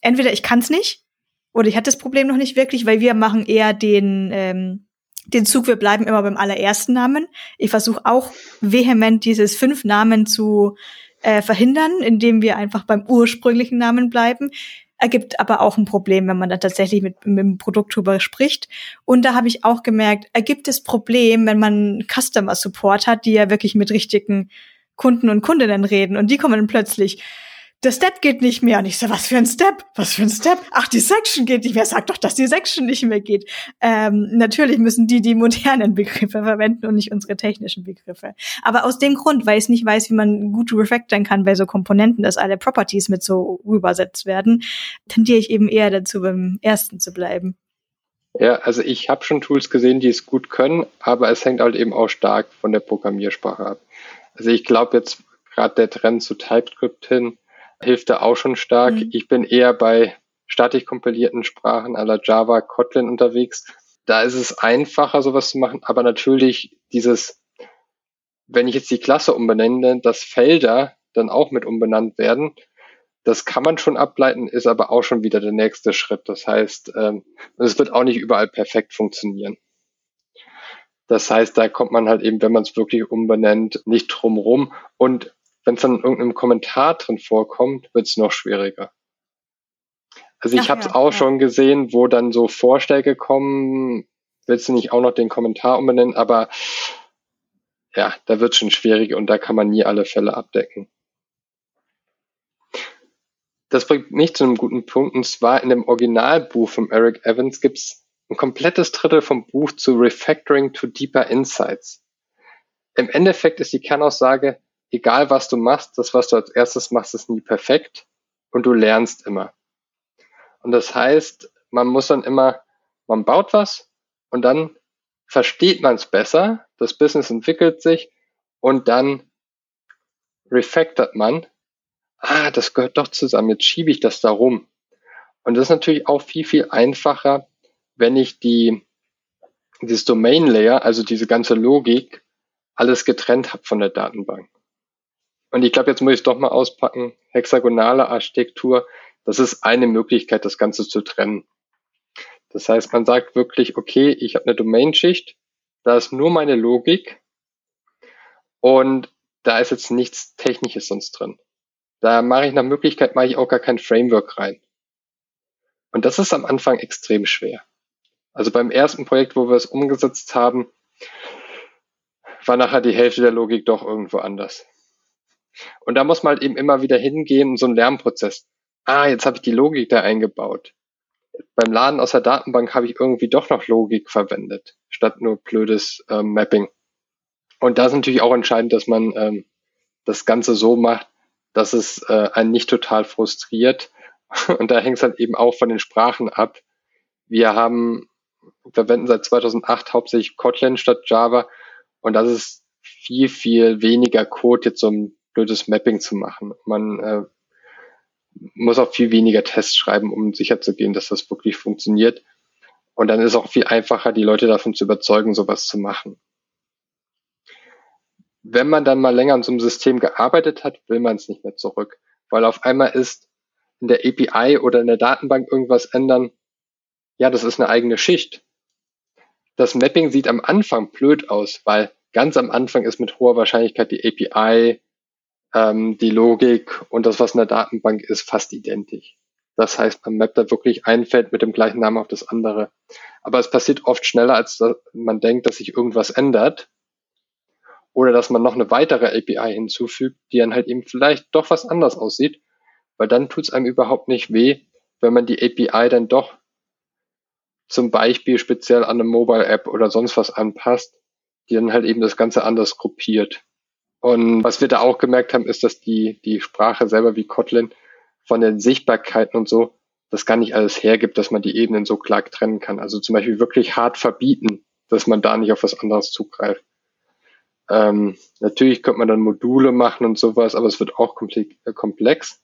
Entweder ich kann es nicht oder ich hatte das Problem noch nicht wirklich, weil wir machen eher den ähm, den Zug, wir bleiben immer beim allerersten Namen. Ich versuche auch vehement dieses fünf Namen zu äh, verhindern, indem wir einfach beim ursprünglichen Namen bleiben. Ergibt aber auch ein Problem, wenn man da tatsächlich mit, mit dem Produkt drüber spricht. Und da habe ich auch gemerkt, ergibt es Problem, wenn man Customer Support hat, die ja wirklich mit richtigen Kunden und Kundinnen reden und die kommen plötzlich, der Step geht nicht mehr. Und ich so, was für ein Step? Was für ein Step? Ach, die Section geht nicht mehr. Sag doch, dass die Section nicht mehr geht. Ähm, natürlich müssen die die modernen Begriffe verwenden und nicht unsere technischen Begriffe. Aber aus dem Grund, weil ich nicht weiß, wie man gut refactoren kann bei so Komponenten, dass alle Properties mit so übersetzt werden, tendiere ich eben eher dazu, beim ersten zu bleiben. Ja, also ich habe schon Tools gesehen, die es gut können, aber es hängt halt eben auch stark von der Programmiersprache ab. Also ich glaube jetzt gerade der Trend zu TypeScript hin hilft da auch schon stark. Mhm. Ich bin eher bei statisch kompilierten Sprachen aller Java, Kotlin unterwegs. Da ist es einfacher, sowas zu machen, aber natürlich dieses, wenn ich jetzt die Klasse umbenenne, dass Felder dann auch mit umbenannt werden, das kann man schon ableiten, ist aber auch schon wieder der nächste Schritt. Das heißt, ähm, es wird auch nicht überall perfekt funktionieren. Das heißt, da kommt man halt eben, wenn man es wirklich umbenennt, nicht drum rum. Und wenn es dann in irgendeinem Kommentar drin vorkommt, wird es noch schwieriger. Also ich habe es ja, auch ja. schon gesehen, wo dann so Vorschläge kommen, willst du nicht auch noch den Kommentar umbenennen, aber ja, da wird schon schwierig und da kann man nie alle Fälle abdecken. Das bringt mich zu einem guten Punkt, und zwar in dem Originalbuch von Eric Evans gibt's ein komplettes Drittel vom Buch zu Refactoring to Deeper Insights. Im Endeffekt ist die Kernaussage, egal was du machst, das, was du als erstes machst, ist nie perfekt und du lernst immer. Und das heißt, man muss dann immer, man baut was und dann versteht man es besser, das Business entwickelt sich und dann refactort man, ah, das gehört doch zusammen, jetzt schiebe ich das da rum. Und das ist natürlich auch viel, viel einfacher, wenn ich die, dieses Domain Layer, also diese ganze Logik, alles getrennt habe von der Datenbank. Und ich glaube, jetzt muss ich es doch mal auspacken. Hexagonale Architektur, das ist eine Möglichkeit, das Ganze zu trennen. Das heißt, man sagt wirklich, okay, ich habe eine Domain-Schicht, da ist nur meine Logik und da ist jetzt nichts Technisches sonst drin. Da mache ich nach Möglichkeit mache ich auch gar kein Framework rein. Und das ist am Anfang extrem schwer. Also beim ersten Projekt, wo wir es umgesetzt haben, war nachher die Hälfte der Logik doch irgendwo anders. Und da muss man halt eben immer wieder hingehen, so ein Lernprozess. Ah, jetzt habe ich die Logik da eingebaut. Beim Laden aus der Datenbank habe ich irgendwie doch noch Logik verwendet, statt nur blödes ähm, Mapping. Und da ist natürlich auch entscheidend, dass man ähm, das Ganze so macht, dass es äh, einen nicht total frustriert. Und da hängt es halt eben auch von den Sprachen ab. Wir haben, verwenden seit 2008 hauptsächlich Kotlin statt Java. Und das ist viel, viel weniger Code jetzt um blödes Mapping zu machen. Man äh, muss auch viel weniger Tests schreiben, um sicherzugehen, dass das wirklich funktioniert. Und dann ist es auch viel einfacher, die Leute davon zu überzeugen, sowas zu machen. Wenn man dann mal länger an so einem System gearbeitet hat, will man es nicht mehr zurück. Weil auf einmal ist in der API oder in der Datenbank irgendwas ändern, ja, das ist eine eigene Schicht. Das Mapping sieht am Anfang blöd aus, weil ganz am Anfang ist mit hoher Wahrscheinlichkeit die API ähm, die Logik und das, was in der Datenbank ist, fast identisch. Das heißt, man mappt da wirklich ein Feld mit dem gleichen Namen auf das andere. Aber es passiert oft schneller, als man denkt, dass sich irgendwas ändert. Oder dass man noch eine weitere API hinzufügt, die dann halt eben vielleicht doch was anders aussieht. Weil dann tut es einem überhaupt nicht weh, wenn man die API dann doch zum Beispiel speziell an eine Mobile App oder sonst was anpasst, die dann halt eben das Ganze anders gruppiert. Und was wir da auch gemerkt haben, ist, dass die, die Sprache selber wie Kotlin von den Sichtbarkeiten und so das gar nicht alles hergibt, dass man die Ebenen so klar trennen kann. Also zum Beispiel wirklich hart verbieten, dass man da nicht auf was anderes zugreift. Ähm, natürlich könnte man dann Module machen und sowas, aber es wird auch äh, komplex.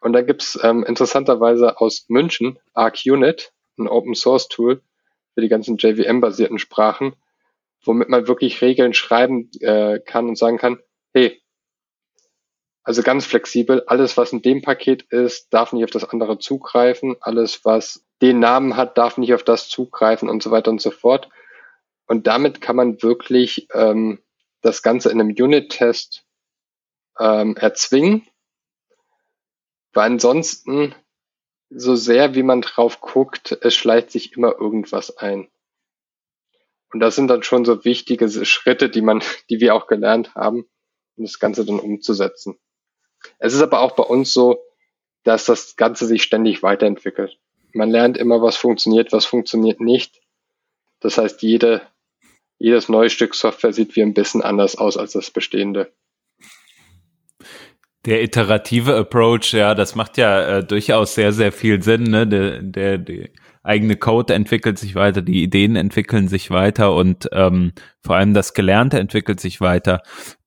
Und da gibt's ähm, interessanterweise aus München ArcUnit, ein Open Source Tool für die ganzen JVM-basierten Sprachen, womit man wirklich Regeln schreiben äh, kann und sagen kann, hey, also ganz flexibel, alles, was in dem Paket ist, darf nicht auf das andere zugreifen, alles, was den Namen hat, darf nicht auf das zugreifen und so weiter und so fort. Und damit kann man wirklich ähm, das Ganze in einem Unit-Test ähm, erzwingen, weil ansonsten, so sehr wie man drauf guckt, es schleicht sich immer irgendwas ein. Und das sind dann schon so wichtige Schritte, die man, die wir auch gelernt haben, um das Ganze dann umzusetzen. Es ist aber auch bei uns so, dass das Ganze sich ständig weiterentwickelt. Man lernt immer, was funktioniert, was funktioniert nicht. Das heißt, jede, jedes neue Stück Software sieht wie ein bisschen anders aus als das bestehende. Der iterative Approach, ja, das macht ja äh, durchaus sehr, sehr viel Sinn. Ne? Der, der, der eigene Code entwickelt sich weiter, die Ideen entwickeln sich weiter und ähm, vor allem das Gelernte entwickelt sich weiter.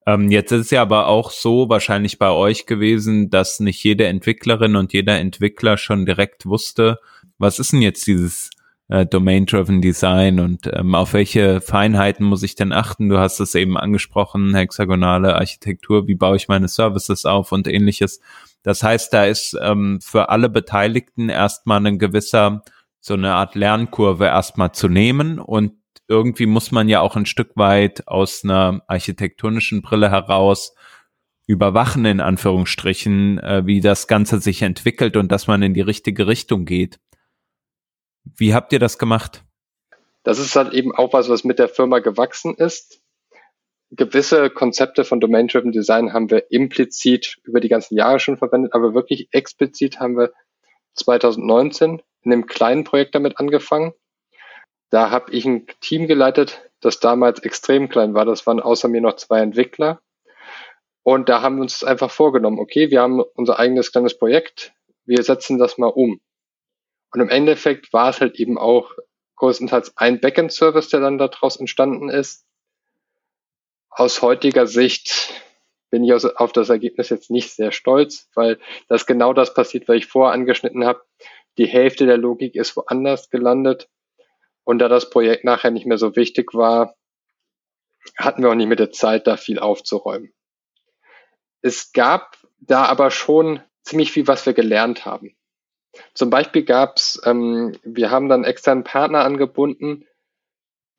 Ähm, jetzt ist es ja aber auch so wahrscheinlich bei euch gewesen, dass nicht jede Entwicklerin und jeder Entwickler schon direkt wusste, was ist denn jetzt dieses äh, Domain-Driven Design und ähm, auf welche Feinheiten muss ich denn achten? Du hast es eben angesprochen, hexagonale Architektur, wie baue ich meine Services auf und ähnliches. Das heißt, da ist ähm, für alle Beteiligten erstmal ein gewisser, so eine Art Lernkurve erstmal zu nehmen und irgendwie muss man ja auch ein Stück weit aus einer architektonischen Brille heraus überwachen, in Anführungsstrichen, äh, wie das Ganze sich entwickelt und dass man in die richtige Richtung geht. Wie habt ihr das gemacht? Das ist halt eben auch was, was mit der Firma gewachsen ist. Gewisse Konzepte von Domain-Driven Design haben wir implizit über die ganzen Jahre schon verwendet, aber wirklich explizit haben wir 2019 in einem kleinen Projekt damit angefangen. Da habe ich ein Team geleitet, das damals extrem klein war. Das waren außer mir noch zwei Entwickler. Und da haben wir uns einfach vorgenommen, okay, wir haben unser eigenes kleines Projekt, wir setzen das mal um. Und im Endeffekt war es halt eben auch größtenteils ein Backend-Service, der dann daraus entstanden ist. Aus heutiger Sicht bin ich auf das Ergebnis jetzt nicht sehr stolz, weil das genau das passiert, was ich vorher angeschnitten habe. Die Hälfte der Logik ist woanders gelandet. Und da das Projekt nachher nicht mehr so wichtig war, hatten wir auch nicht mit der Zeit, da viel aufzuräumen. Es gab da aber schon ziemlich viel, was wir gelernt haben. Zum Beispiel gab's, ähm, wir haben dann externen Partner angebunden,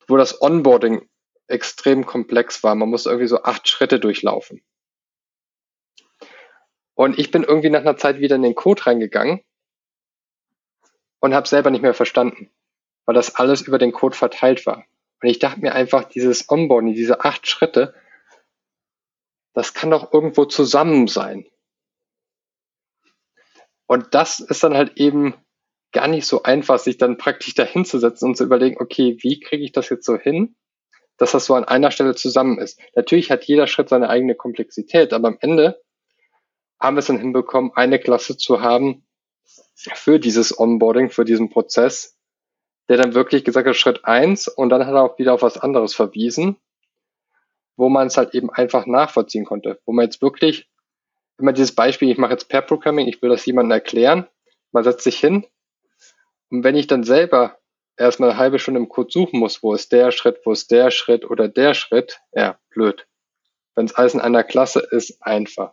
wo das Onboarding extrem komplex war. Man musste irgendwie so acht Schritte durchlaufen. Und ich bin irgendwie nach einer Zeit wieder in den Code reingegangen und habe selber nicht mehr verstanden, weil das alles über den Code verteilt war. Und ich dachte mir einfach, dieses Onboarding, diese acht Schritte, das kann doch irgendwo zusammen sein. Und das ist dann halt eben gar nicht so einfach, sich dann praktisch dahinzusetzen und zu überlegen, okay, wie kriege ich das jetzt so hin, dass das so an einer Stelle zusammen ist. Natürlich hat jeder Schritt seine eigene Komplexität, aber am Ende haben wir es dann hinbekommen, eine Klasse zu haben für dieses Onboarding, für diesen Prozess, der dann wirklich gesagt hat, Schritt eins und dann hat er auch wieder auf was anderes verwiesen, wo man es halt eben einfach nachvollziehen konnte, wo man jetzt wirklich immer dieses Beispiel, ich mache jetzt Pair Programming, ich will das jemandem erklären, man setzt sich hin und wenn ich dann selber erstmal eine halbe Stunde im Code suchen muss, wo ist der Schritt, wo ist der Schritt oder der Schritt, ja, blöd. Wenn es alles in einer Klasse ist, einfach.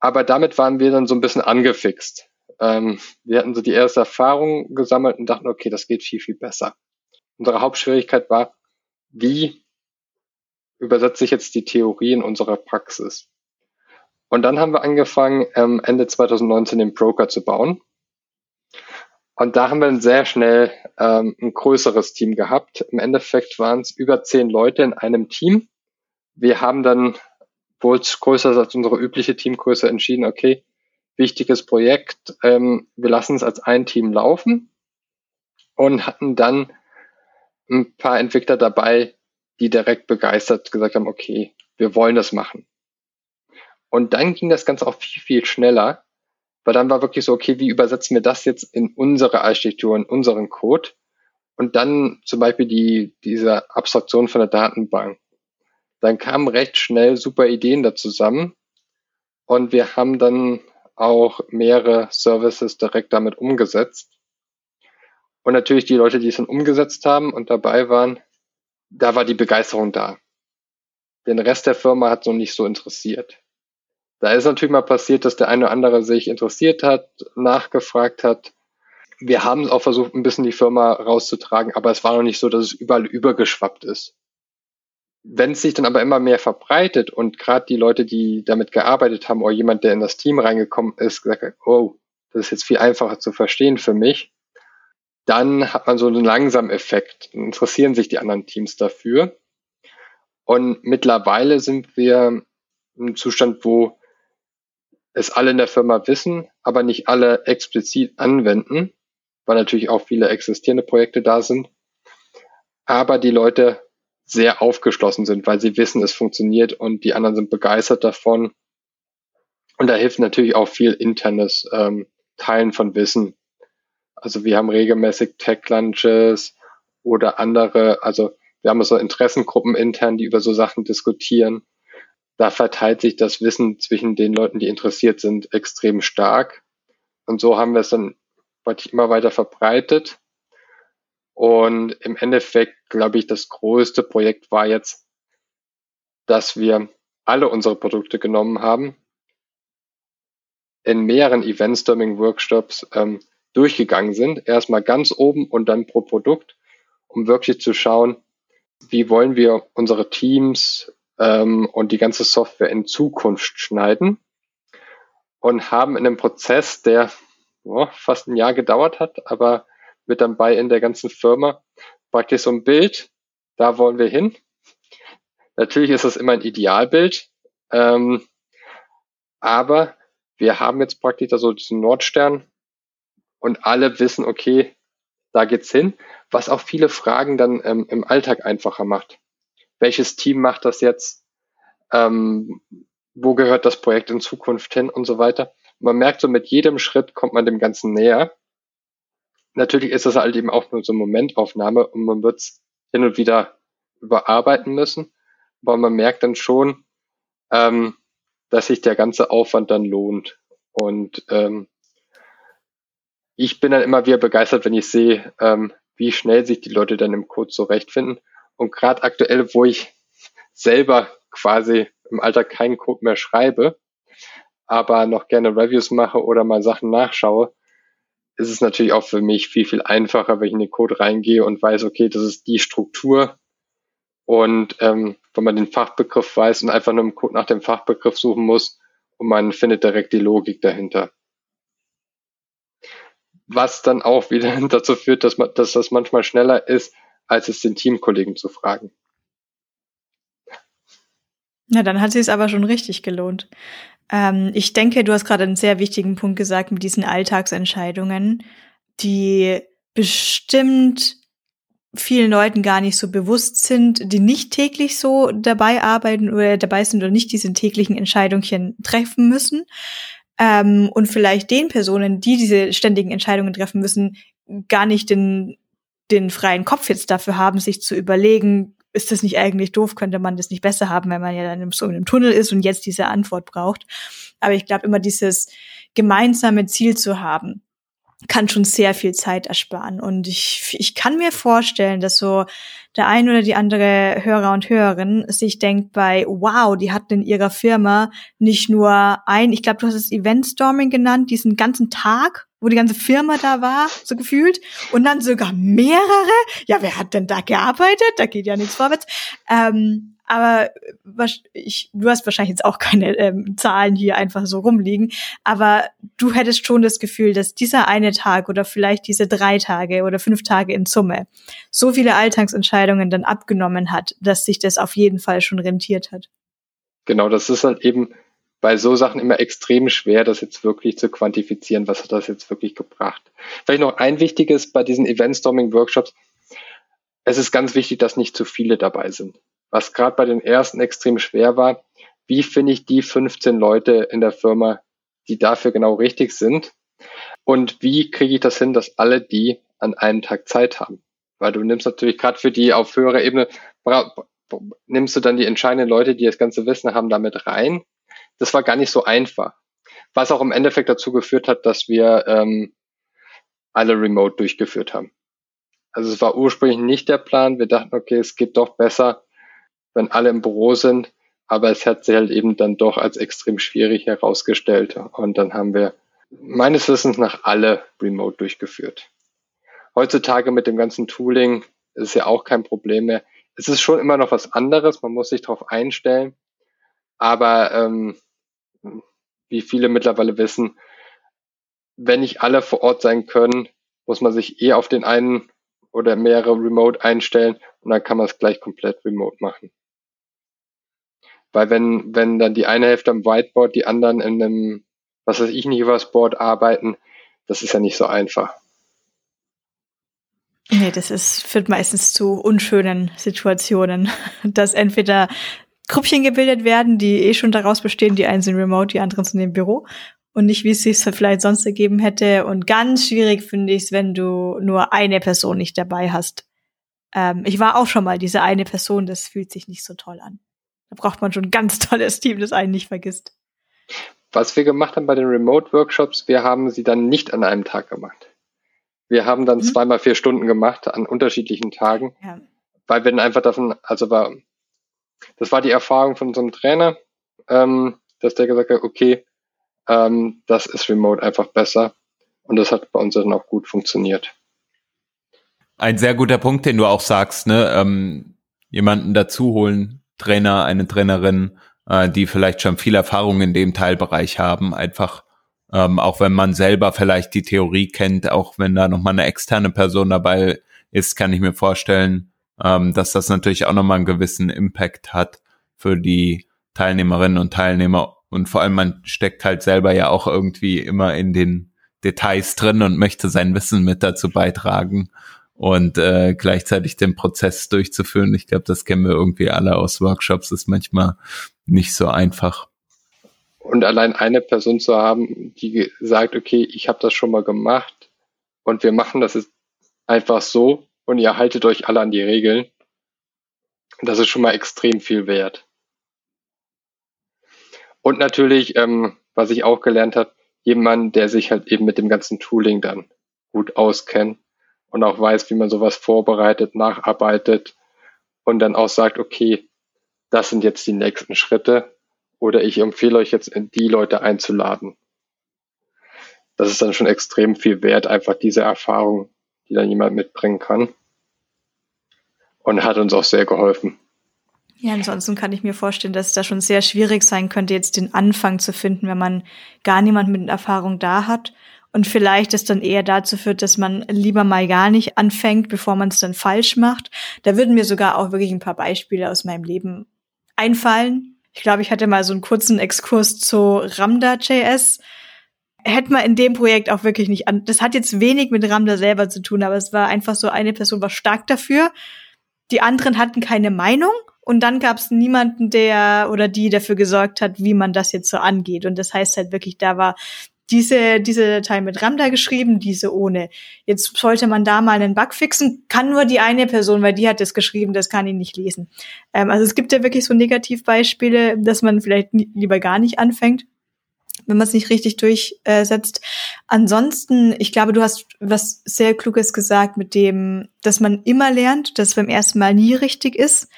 Aber damit waren wir dann so ein bisschen angefixt. Ähm, wir hatten so die erste Erfahrung gesammelt und dachten, okay, das geht viel, viel besser. Unsere Hauptschwierigkeit war, wie übersetze ich jetzt die Theorie in unserer Praxis? Und dann haben wir angefangen, ähm, Ende 2019 den Broker zu bauen. Und da haben wir sehr schnell ähm, ein größeres Team gehabt. Im Endeffekt waren es über zehn Leute in einem Team. Wir haben dann, wohl größer als unsere übliche Teamgröße, entschieden, okay, wichtiges Projekt, ähm, wir lassen es als ein Team laufen und hatten dann ein paar Entwickler dabei, die direkt begeistert gesagt haben, okay, wir wollen das machen. Und dann ging das Ganze auch viel, viel schneller, weil dann war wirklich so, okay, wie übersetzen wir das jetzt in unsere Architektur, in unseren Code? Und dann zum Beispiel die, diese Abstraktion von der Datenbank. Dann kamen recht schnell super Ideen da zusammen. Und wir haben dann auch mehrere Services direkt damit umgesetzt. Und natürlich die Leute, die es dann umgesetzt haben und dabei waren, da war die Begeisterung da. Den Rest der Firma hat so nicht so interessiert. Da ist natürlich mal passiert, dass der eine oder andere sich interessiert hat, nachgefragt hat. Wir haben auch versucht, ein bisschen die Firma rauszutragen, aber es war noch nicht so, dass es überall übergeschwappt ist. Wenn es sich dann aber immer mehr verbreitet und gerade die Leute, die damit gearbeitet haben oder jemand, der in das Team reingekommen ist, gesagt hat, oh, das ist jetzt viel einfacher zu verstehen für mich, dann hat man so einen langsamen Effekt. Dann interessieren sich die anderen Teams dafür. Und mittlerweile sind wir im Zustand, wo es alle in der Firma wissen, aber nicht alle explizit anwenden, weil natürlich auch viele existierende Projekte da sind. Aber die Leute sehr aufgeschlossen sind, weil sie wissen, es funktioniert und die anderen sind begeistert davon. Und da hilft natürlich auch viel internes ähm, Teilen von Wissen. Also wir haben regelmäßig Tech-Lunches oder andere, also wir haben so Interessengruppen intern, die über so Sachen diskutieren da verteilt sich das Wissen zwischen den Leuten, die interessiert sind, extrem stark. Und so haben wir es dann immer weiter verbreitet. Und im Endeffekt, glaube ich, das größte Projekt war jetzt, dass wir alle unsere Produkte genommen haben, in mehreren Event-Storming-Workshops ähm, durchgegangen sind. Erstmal ganz oben und dann pro Produkt, um wirklich zu schauen, wie wollen wir unsere Teams ähm, und die ganze Software in Zukunft schneiden und haben in einem Prozess, der oh, fast ein Jahr gedauert hat, aber mit dabei in der ganzen Firma praktisch so ein Bild, da wollen wir hin. Natürlich ist das immer ein Idealbild, ähm, aber wir haben jetzt praktisch da so diesen Nordstern und alle wissen, okay, da geht's hin, was auch viele Fragen dann ähm, im Alltag einfacher macht. Welches Team macht das jetzt? Ähm, wo gehört das Projekt in Zukunft hin und so weiter. Man merkt so, mit jedem Schritt kommt man dem Ganzen näher. Natürlich ist das halt eben auch nur so eine Momentaufnahme und man wird es hin und wieder überarbeiten müssen. Aber man merkt dann schon, ähm, dass sich der ganze Aufwand dann lohnt. Und ähm, ich bin dann immer wieder begeistert, wenn ich sehe, ähm, wie schnell sich die Leute dann im Code zurechtfinden. Und gerade aktuell, wo ich selber quasi im Alltag keinen Code mehr schreibe, aber noch gerne Reviews mache oder mal Sachen nachschaue, ist es natürlich auch für mich viel, viel einfacher, wenn ich in den Code reingehe und weiß, okay, das ist die Struktur. Und ähm, wenn man den Fachbegriff weiß und einfach nur im Code nach dem Fachbegriff suchen muss und man findet direkt die Logik dahinter. Was dann auch wieder dazu führt, dass, man, dass das manchmal schneller ist, als es den Teamkollegen zu fragen. Na, dann hat sie es aber schon richtig gelohnt. Ähm, ich denke, du hast gerade einen sehr wichtigen Punkt gesagt mit diesen Alltagsentscheidungen, die bestimmt vielen Leuten gar nicht so bewusst sind, die nicht täglich so dabei arbeiten oder dabei sind oder nicht diese täglichen Entscheidungen treffen müssen. Ähm, und vielleicht den Personen, die diese ständigen Entscheidungen treffen müssen, gar nicht den, den freien Kopf jetzt dafür haben, sich zu überlegen, ist das nicht eigentlich doof? Könnte man das nicht besser haben, wenn man ja dann so in einem Tunnel ist und jetzt diese Antwort braucht? Aber ich glaube, immer dieses gemeinsame Ziel zu haben, kann schon sehr viel Zeit ersparen. Und ich, ich kann mir vorstellen, dass so der ein oder die andere Hörer und Hörerin sich denkt bei, wow, die hatten in ihrer Firma nicht nur ein, ich glaube, du hast es Eventstorming genannt, diesen ganzen Tag, wo die ganze Firma da war, so gefühlt, und dann sogar mehrere. Ja, wer hat denn da gearbeitet? Da geht ja nichts vorwärts. Ähm, aber ich, du hast wahrscheinlich jetzt auch keine ähm, Zahlen hier einfach so rumliegen, aber du hättest schon das Gefühl, dass dieser eine Tag oder vielleicht diese drei Tage oder fünf Tage in Summe so viele Alltagsentscheidungen dann abgenommen hat, dass sich das auf jeden Fall schon rentiert hat. Genau, das ist halt eben bei so Sachen immer extrem schwer, das jetzt wirklich zu quantifizieren, was hat das jetzt wirklich gebracht. Vielleicht noch ein wichtiges bei diesen Event-Storming-Workshops. Es ist ganz wichtig, dass nicht zu viele dabei sind was gerade bei den ersten extrem schwer war, wie finde ich die 15 Leute in der Firma, die dafür genau richtig sind? Und wie kriege ich das hin, dass alle die an einem Tag Zeit haben? Weil du nimmst natürlich gerade für die auf höherer Ebene, nimmst du dann die entscheidenden Leute, die das ganze Wissen haben, damit rein. Das war gar nicht so einfach. Was auch im Endeffekt dazu geführt hat, dass wir ähm, alle remote durchgeführt haben. Also es war ursprünglich nicht der Plan. Wir dachten, okay, es geht doch besser, wenn alle im Büro sind. Aber es hat sich halt eben dann doch als extrem schwierig herausgestellt. Und dann haben wir meines Wissens nach alle remote durchgeführt. Heutzutage mit dem ganzen Tooling ist es ja auch kein Problem mehr. Es ist schon immer noch was anderes, man muss sich darauf einstellen. Aber ähm, wie viele mittlerweile wissen, wenn nicht alle vor Ort sein können, muss man sich eh auf den einen oder mehrere Remote einstellen und dann kann man es gleich komplett remote machen. Weil wenn, wenn dann die eine Hälfte am Whiteboard, die anderen in einem, was weiß ich nicht, übers Board arbeiten, das ist ja nicht so einfach. Nee, das ist, führt meistens zu unschönen Situationen, dass entweder Gruppchen gebildet werden, die eh schon daraus bestehen, die einen sind remote, die anderen sind im Büro und nicht, wie es sich vielleicht sonst ergeben hätte. Und ganz schwierig finde ich es, wenn du nur eine Person nicht dabei hast. Ähm, ich war auch schon mal diese eine Person, das fühlt sich nicht so toll an. Da braucht man schon ein ganz tolles Team, das einen nicht vergisst. Was wir gemacht haben bei den Remote-Workshops, wir haben sie dann nicht an einem Tag gemacht. Wir haben dann mhm. zweimal vier Stunden gemacht an unterschiedlichen Tagen, ja. weil wir dann einfach davon, also war, das war die Erfahrung von unserem Trainer, ähm, dass der gesagt hat, okay, ähm, das ist Remote einfach besser. Und das hat bei uns dann auch gut funktioniert. Ein sehr guter Punkt, den du auch sagst, ne? Ähm, jemanden dazu holen, Trainer, eine Trainerin, äh, die vielleicht schon viel Erfahrung in dem Teilbereich haben, einfach ähm, auch wenn man selber vielleicht die Theorie kennt, auch wenn da nochmal eine externe Person dabei ist, kann ich mir vorstellen, ähm, dass das natürlich auch nochmal einen gewissen Impact hat für die Teilnehmerinnen und Teilnehmer. Und vor allem, man steckt halt selber ja auch irgendwie immer in den Details drin und möchte sein Wissen mit dazu beitragen und äh, gleichzeitig den Prozess durchzuführen. Ich glaube, das kennen wir irgendwie alle aus Workshops, ist manchmal nicht so einfach. Und allein eine Person zu haben, die sagt, okay, ich habe das schon mal gemacht und wir machen das jetzt einfach so und ihr haltet euch alle an die Regeln, das ist schon mal extrem viel wert. Und natürlich, ähm, was ich auch gelernt habe, jemand, der sich halt eben mit dem ganzen Tooling dann gut auskennt und auch weiß, wie man sowas vorbereitet, nacharbeitet und dann auch sagt, okay, das sind jetzt die nächsten Schritte oder ich empfehle euch jetzt die Leute einzuladen. Das ist dann schon extrem viel wert, einfach diese Erfahrung, die dann jemand mitbringen kann. Und hat uns auch sehr geholfen. Ja, ansonsten kann ich mir vorstellen, dass es da schon sehr schwierig sein könnte, jetzt den Anfang zu finden, wenn man gar niemanden mit Erfahrung da hat. Und vielleicht es dann eher dazu führt, dass man lieber mal gar nicht anfängt, bevor man es dann falsch macht. Da würden mir sogar auch wirklich ein paar Beispiele aus meinem Leben einfallen. Ich glaube, ich hatte mal so einen kurzen Exkurs zu Ramda.js. Hätte man in dem Projekt auch wirklich nicht an. Das hat jetzt wenig mit Ramda selber zu tun, aber es war einfach so, eine Person war stark dafür. Die anderen hatten keine Meinung und dann gab es niemanden, der oder die dafür gesorgt hat, wie man das jetzt so angeht. Und das heißt halt wirklich, da war diese, diese Datei mit Ramda geschrieben, diese ohne. Jetzt sollte man da mal einen Bug fixen, kann nur die eine Person, weil die hat das geschrieben, das kann ich nicht lesen. Ähm, also es gibt ja wirklich so Negativbeispiele, dass man vielleicht lieber gar nicht anfängt wenn man es nicht richtig durchsetzt. Ansonsten, ich glaube, du hast was sehr Kluges gesagt mit dem, dass man immer lernt, dass beim ersten Mal nie richtig ist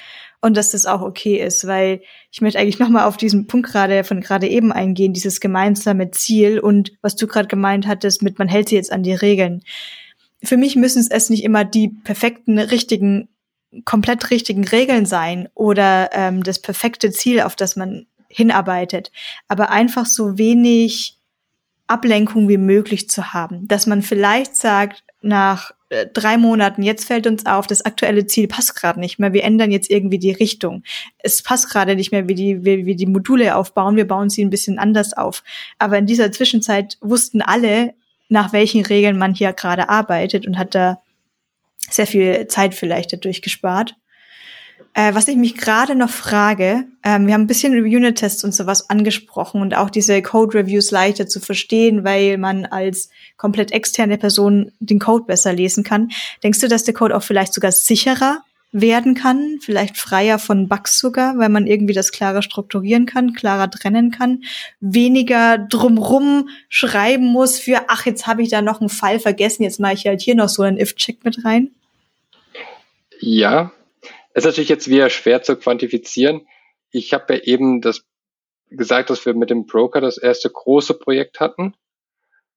und dass das auch okay ist, weil ich möchte eigentlich nochmal auf diesen Punkt gerade von gerade eben eingehen, dieses gemeinsame Ziel und was du gerade gemeint hattest mit man hält sich jetzt an die Regeln. Für mich müssen es nicht immer die perfekten, richtigen, komplett richtigen Regeln sein oder ähm, das perfekte Ziel, auf das man hinarbeitet, aber einfach so wenig Ablenkung wie möglich zu haben, dass man vielleicht sagt, nach äh, drei Monaten, jetzt fällt uns auf, das aktuelle Ziel passt gerade nicht mehr. Wir ändern jetzt irgendwie die Richtung. Es passt gerade nicht mehr, wie die, wie wir die Module aufbauen. Wir bauen sie ein bisschen anders auf. Aber in dieser Zwischenzeit wussten alle, nach welchen Regeln man hier gerade arbeitet und hat da sehr viel Zeit vielleicht dadurch gespart. Äh, was ich mich gerade noch frage, ähm, wir haben ein bisschen über Unit-Tests und sowas angesprochen und auch diese Code-Reviews leichter zu verstehen, weil man als komplett externe Person den Code besser lesen kann. Denkst du, dass der Code auch vielleicht sogar sicherer werden kann, vielleicht freier von Bugs sogar, weil man irgendwie das klarer strukturieren kann, klarer trennen kann, weniger drumrum schreiben muss für, ach, jetzt habe ich da noch einen Fall vergessen, jetzt mache ich halt hier noch so einen If-Check mit rein? Ja, ist natürlich jetzt wieder schwer zu quantifizieren. Ich habe ja eben das gesagt, dass wir mit dem Broker das erste große Projekt hatten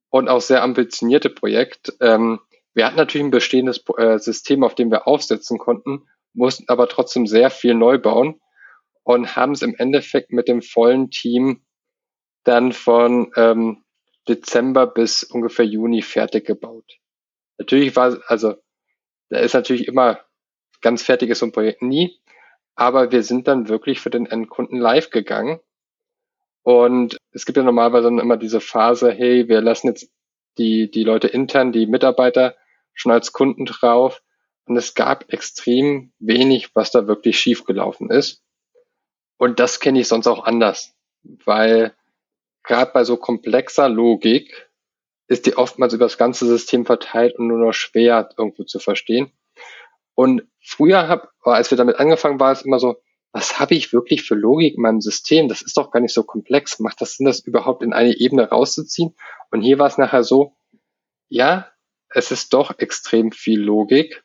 und auch sehr ambitionierte Projekt. Ähm, wir hatten natürlich ein bestehendes äh, System, auf dem wir aufsetzen konnten, mussten aber trotzdem sehr viel neu bauen und haben es im Endeffekt mit dem vollen Team dann von ähm, Dezember bis ungefähr Juni fertig gebaut. Natürlich war, also da ist natürlich immer ganz fertig ist so ein Projekt nie. Aber wir sind dann wirklich für den Endkunden live gegangen. Und es gibt ja normalerweise dann immer diese Phase, hey, wir lassen jetzt die, die Leute intern, die Mitarbeiter schon als Kunden drauf. Und es gab extrem wenig, was da wirklich schiefgelaufen ist. Und das kenne ich sonst auch anders, weil gerade bei so komplexer Logik ist die oftmals über das ganze System verteilt und nur noch schwer irgendwo zu verstehen. Und früher hab, als wir damit angefangen, war es immer so, was habe ich wirklich für Logik in meinem System? Das ist doch gar nicht so komplex. Macht das Sinn, das überhaupt in eine Ebene rauszuziehen? Und hier war es nachher so, ja, es ist doch extrem viel Logik.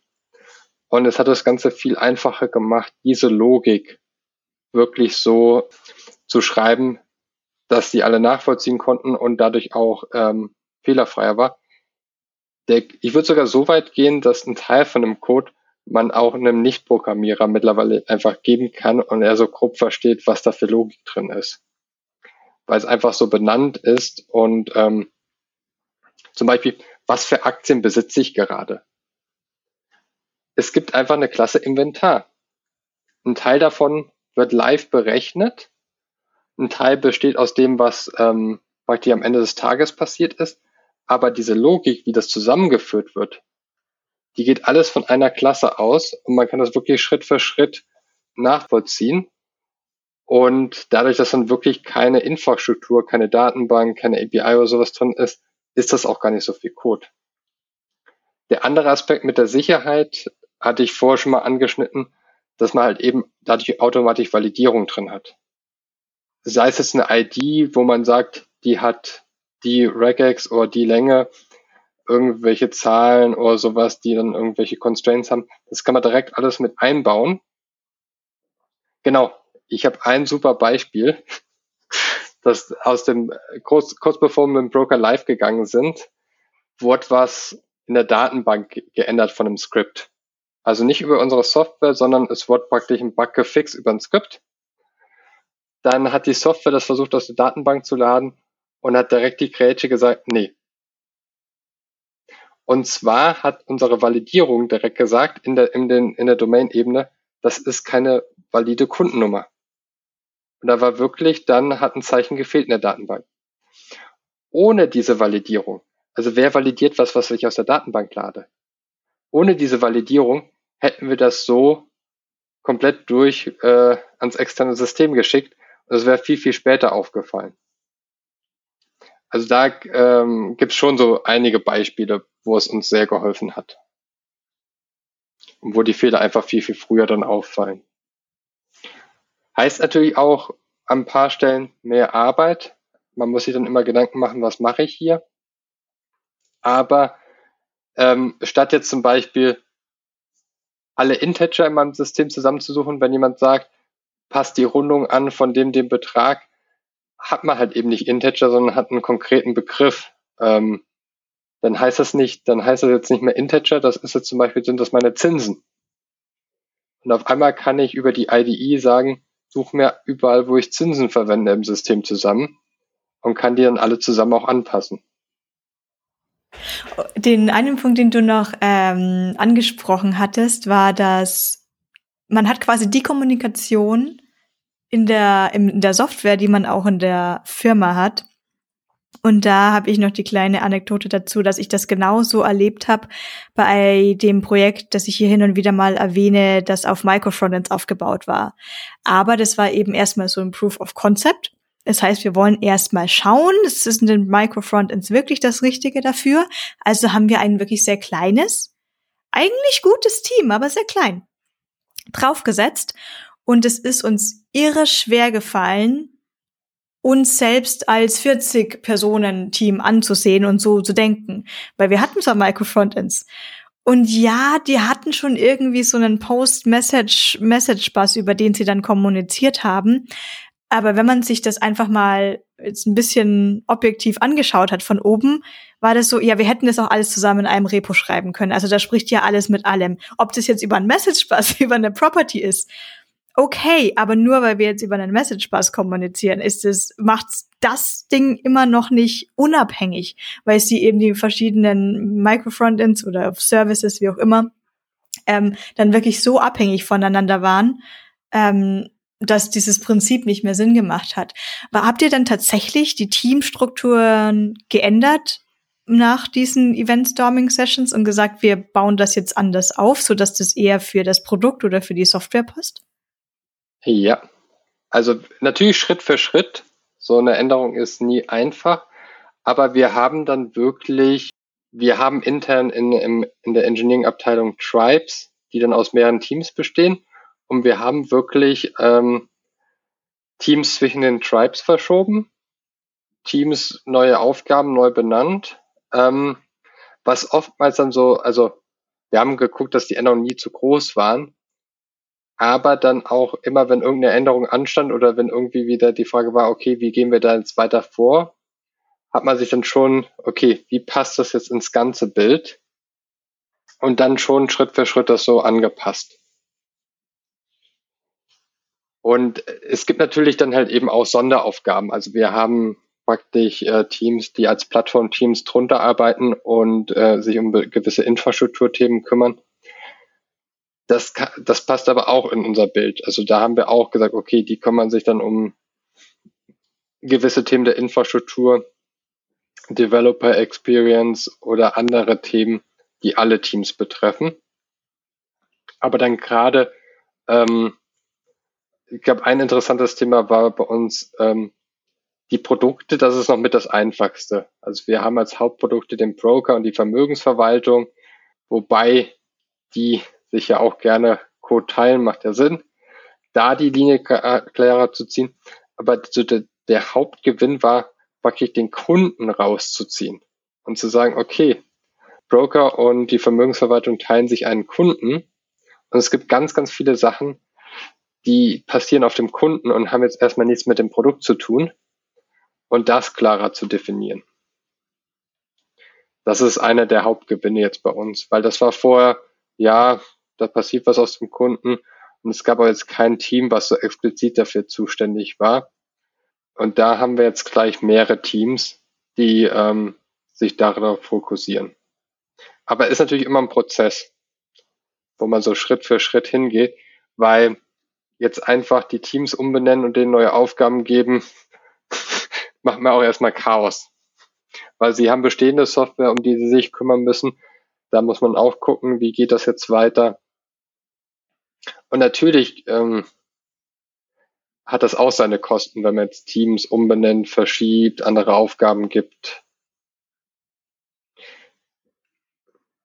Und es hat das Ganze viel einfacher gemacht, diese Logik wirklich so zu schreiben, dass sie alle nachvollziehen konnten und dadurch auch ähm, fehlerfreier war. Der, ich würde sogar so weit gehen, dass ein Teil von dem Code man auch einem Nicht-Programmierer mittlerweile einfach geben kann und er so grob versteht, was da für Logik drin ist. Weil es einfach so benannt ist und ähm, zum Beispiel, was für Aktien besitze ich gerade? Es gibt einfach eine Klasse Inventar. Ein Teil davon wird live berechnet. Ein Teil besteht aus dem, was ähm, praktisch am Ende des Tages passiert ist. Aber diese Logik, wie das zusammengeführt wird, die geht alles von einer Klasse aus und man kann das wirklich Schritt für Schritt nachvollziehen. Und dadurch, dass dann wirklich keine Infrastruktur, keine Datenbank, keine API oder sowas drin ist, ist das auch gar nicht so viel Code. Der andere Aspekt mit der Sicherheit hatte ich vorher schon mal angeschnitten, dass man halt eben dadurch automatisch Validierung drin hat. Sei es jetzt eine ID, wo man sagt, die hat die Regex oder die Länge, irgendwelche Zahlen oder sowas, die dann irgendwelche Constraints haben. Das kann man direkt alles mit einbauen. Genau, ich habe ein super Beispiel, das aus dem kurz, kurz bevor wir mit dem Broker live gegangen sind, wurde was in der Datenbank geändert von einem Skript. Also nicht über unsere Software, sondern es wurde praktisch ein Bug gefixt über ein Skript. Dann hat die Software das versucht aus der Datenbank zu laden und hat direkt die Grätsche gesagt, nee. Und zwar hat unsere Validierung direkt gesagt in der, in den, in der Domain-Ebene, das ist keine valide Kundennummer. Und da war wirklich, dann hat ein Zeichen gefehlt in der Datenbank. Ohne diese Validierung, also wer validiert was, was ich aus der Datenbank lade? Ohne diese Validierung hätten wir das so komplett durch äh, ans externe System geschickt und es wäre viel, viel später aufgefallen. Also da ähm, gibt es schon so einige Beispiele, wo es uns sehr geholfen hat. Und wo die Fehler einfach viel, viel früher dann auffallen. Heißt natürlich auch an ein paar Stellen mehr Arbeit. Man muss sich dann immer Gedanken machen, was mache ich hier. Aber ähm, statt jetzt zum Beispiel alle Integer in meinem System zusammenzusuchen, wenn jemand sagt, passt die Rundung an von dem, dem Betrag, hat man halt eben nicht Integer, sondern hat einen konkreten Begriff. Ähm, dann heißt das nicht, dann heißt das jetzt nicht mehr Integer, das ist jetzt zum Beispiel, sind das meine Zinsen. Und auf einmal kann ich über die IDE sagen, such mir überall, wo ich Zinsen verwende im System zusammen und kann die dann alle zusammen auch anpassen. Den einen Punkt, den du noch ähm, angesprochen hattest, war, dass man hat quasi die Kommunikation in der, in der Software, die man auch in der Firma hat. Und da habe ich noch die kleine Anekdote dazu, dass ich das genauso erlebt habe bei dem Projekt, das ich hier hin und wieder mal erwähne, das auf Microfrontends aufgebaut war. Aber das war eben erstmal so ein Proof of Concept. Das heißt, wir wollen erstmal schauen, ist den Microfrontends wirklich das Richtige dafür? Also haben wir ein wirklich sehr kleines, eigentlich gutes Team, aber sehr klein, draufgesetzt. Und es ist uns irre schwer gefallen, uns selbst als 40 Personen Team anzusehen und so zu denken, weil wir hatten zwar Microfrontends und ja, die hatten schon irgendwie so einen Post-Message, Message-Bus, über den sie dann kommuniziert haben. Aber wenn man sich das einfach mal jetzt ein bisschen objektiv angeschaut hat von oben, war das so, ja, wir hätten das auch alles zusammen in einem Repo schreiben können. Also da spricht ja alles mit allem. Ob das jetzt über ein Message Bus, über eine Property ist, okay, aber nur weil wir jetzt über einen Message Bus kommunizieren, ist es, macht das Ding immer noch nicht unabhängig, weil sie eben die verschiedenen Microfrontends oder Services, wie auch immer, ähm, dann wirklich so abhängig voneinander waren, ähm, dass dieses Prinzip nicht mehr Sinn gemacht hat. Aber habt ihr dann tatsächlich die Teamstrukturen geändert nach diesen Event-Storming-Sessions und gesagt, wir bauen das jetzt anders auf, so dass das eher für das Produkt oder für die Software passt? Ja, also natürlich Schritt für Schritt. So eine Änderung ist nie einfach, aber wir haben dann wirklich, wir haben intern in, in, in der Engineering-Abteilung Tribes, die dann aus mehreren Teams bestehen und wir haben wirklich ähm, Teams zwischen den Tribes verschoben, Teams neue Aufgaben neu benannt, ähm, was oftmals dann so, also wir haben geguckt, dass die Änderungen nie zu groß waren, aber dann auch immer, wenn irgendeine Änderung anstand oder wenn irgendwie wieder die Frage war, okay, wie gehen wir da jetzt weiter vor, hat man sich dann schon, okay, wie passt das jetzt ins ganze Bild? Und dann schon Schritt für Schritt das so angepasst. Und es gibt natürlich dann halt eben auch Sonderaufgaben. Also wir haben praktisch äh, Teams, die als Plattformteams drunter arbeiten und äh, sich um gewisse Infrastrukturthemen kümmern. Das, das passt aber auch in unser Bild. Also da haben wir auch gesagt, okay, die kümmern sich dann um gewisse Themen der Infrastruktur. Developer Experience oder andere Themen, die alle Teams betreffen. Aber dann gerade, ähm, ich glaube, ein interessantes Thema war bei uns ähm, die Produkte, das ist noch mit das Einfachste. Also wir haben als Hauptprodukte den Broker und die Vermögensverwaltung, wobei die sich ja auch gerne Code teilen, macht ja Sinn, da die Linie klarer zu ziehen. Aber so der, der Hauptgewinn war wirklich den Kunden rauszuziehen und zu sagen, okay, Broker und die Vermögensverwaltung teilen sich einen Kunden und es gibt ganz, ganz viele Sachen, die passieren auf dem Kunden und haben jetzt erstmal nichts mit dem Produkt zu tun und das klarer zu definieren. Das ist einer der Hauptgewinne jetzt bei uns, weil das war vorher, ja, da passiert was aus dem Kunden und es gab aber jetzt kein Team, was so explizit dafür zuständig war. Und da haben wir jetzt gleich mehrere Teams, die ähm, sich darauf fokussieren. Aber ist natürlich immer ein Prozess, wo man so Schritt für Schritt hingeht, weil jetzt einfach die Teams umbenennen und denen neue Aufgaben geben, macht man auch erstmal Chaos. Weil sie haben bestehende Software, um die sie sich kümmern müssen. Da muss man auch gucken, wie geht das jetzt weiter. Und natürlich ähm, hat das auch seine Kosten, wenn man jetzt Teams umbenennt, verschiebt, andere Aufgaben gibt.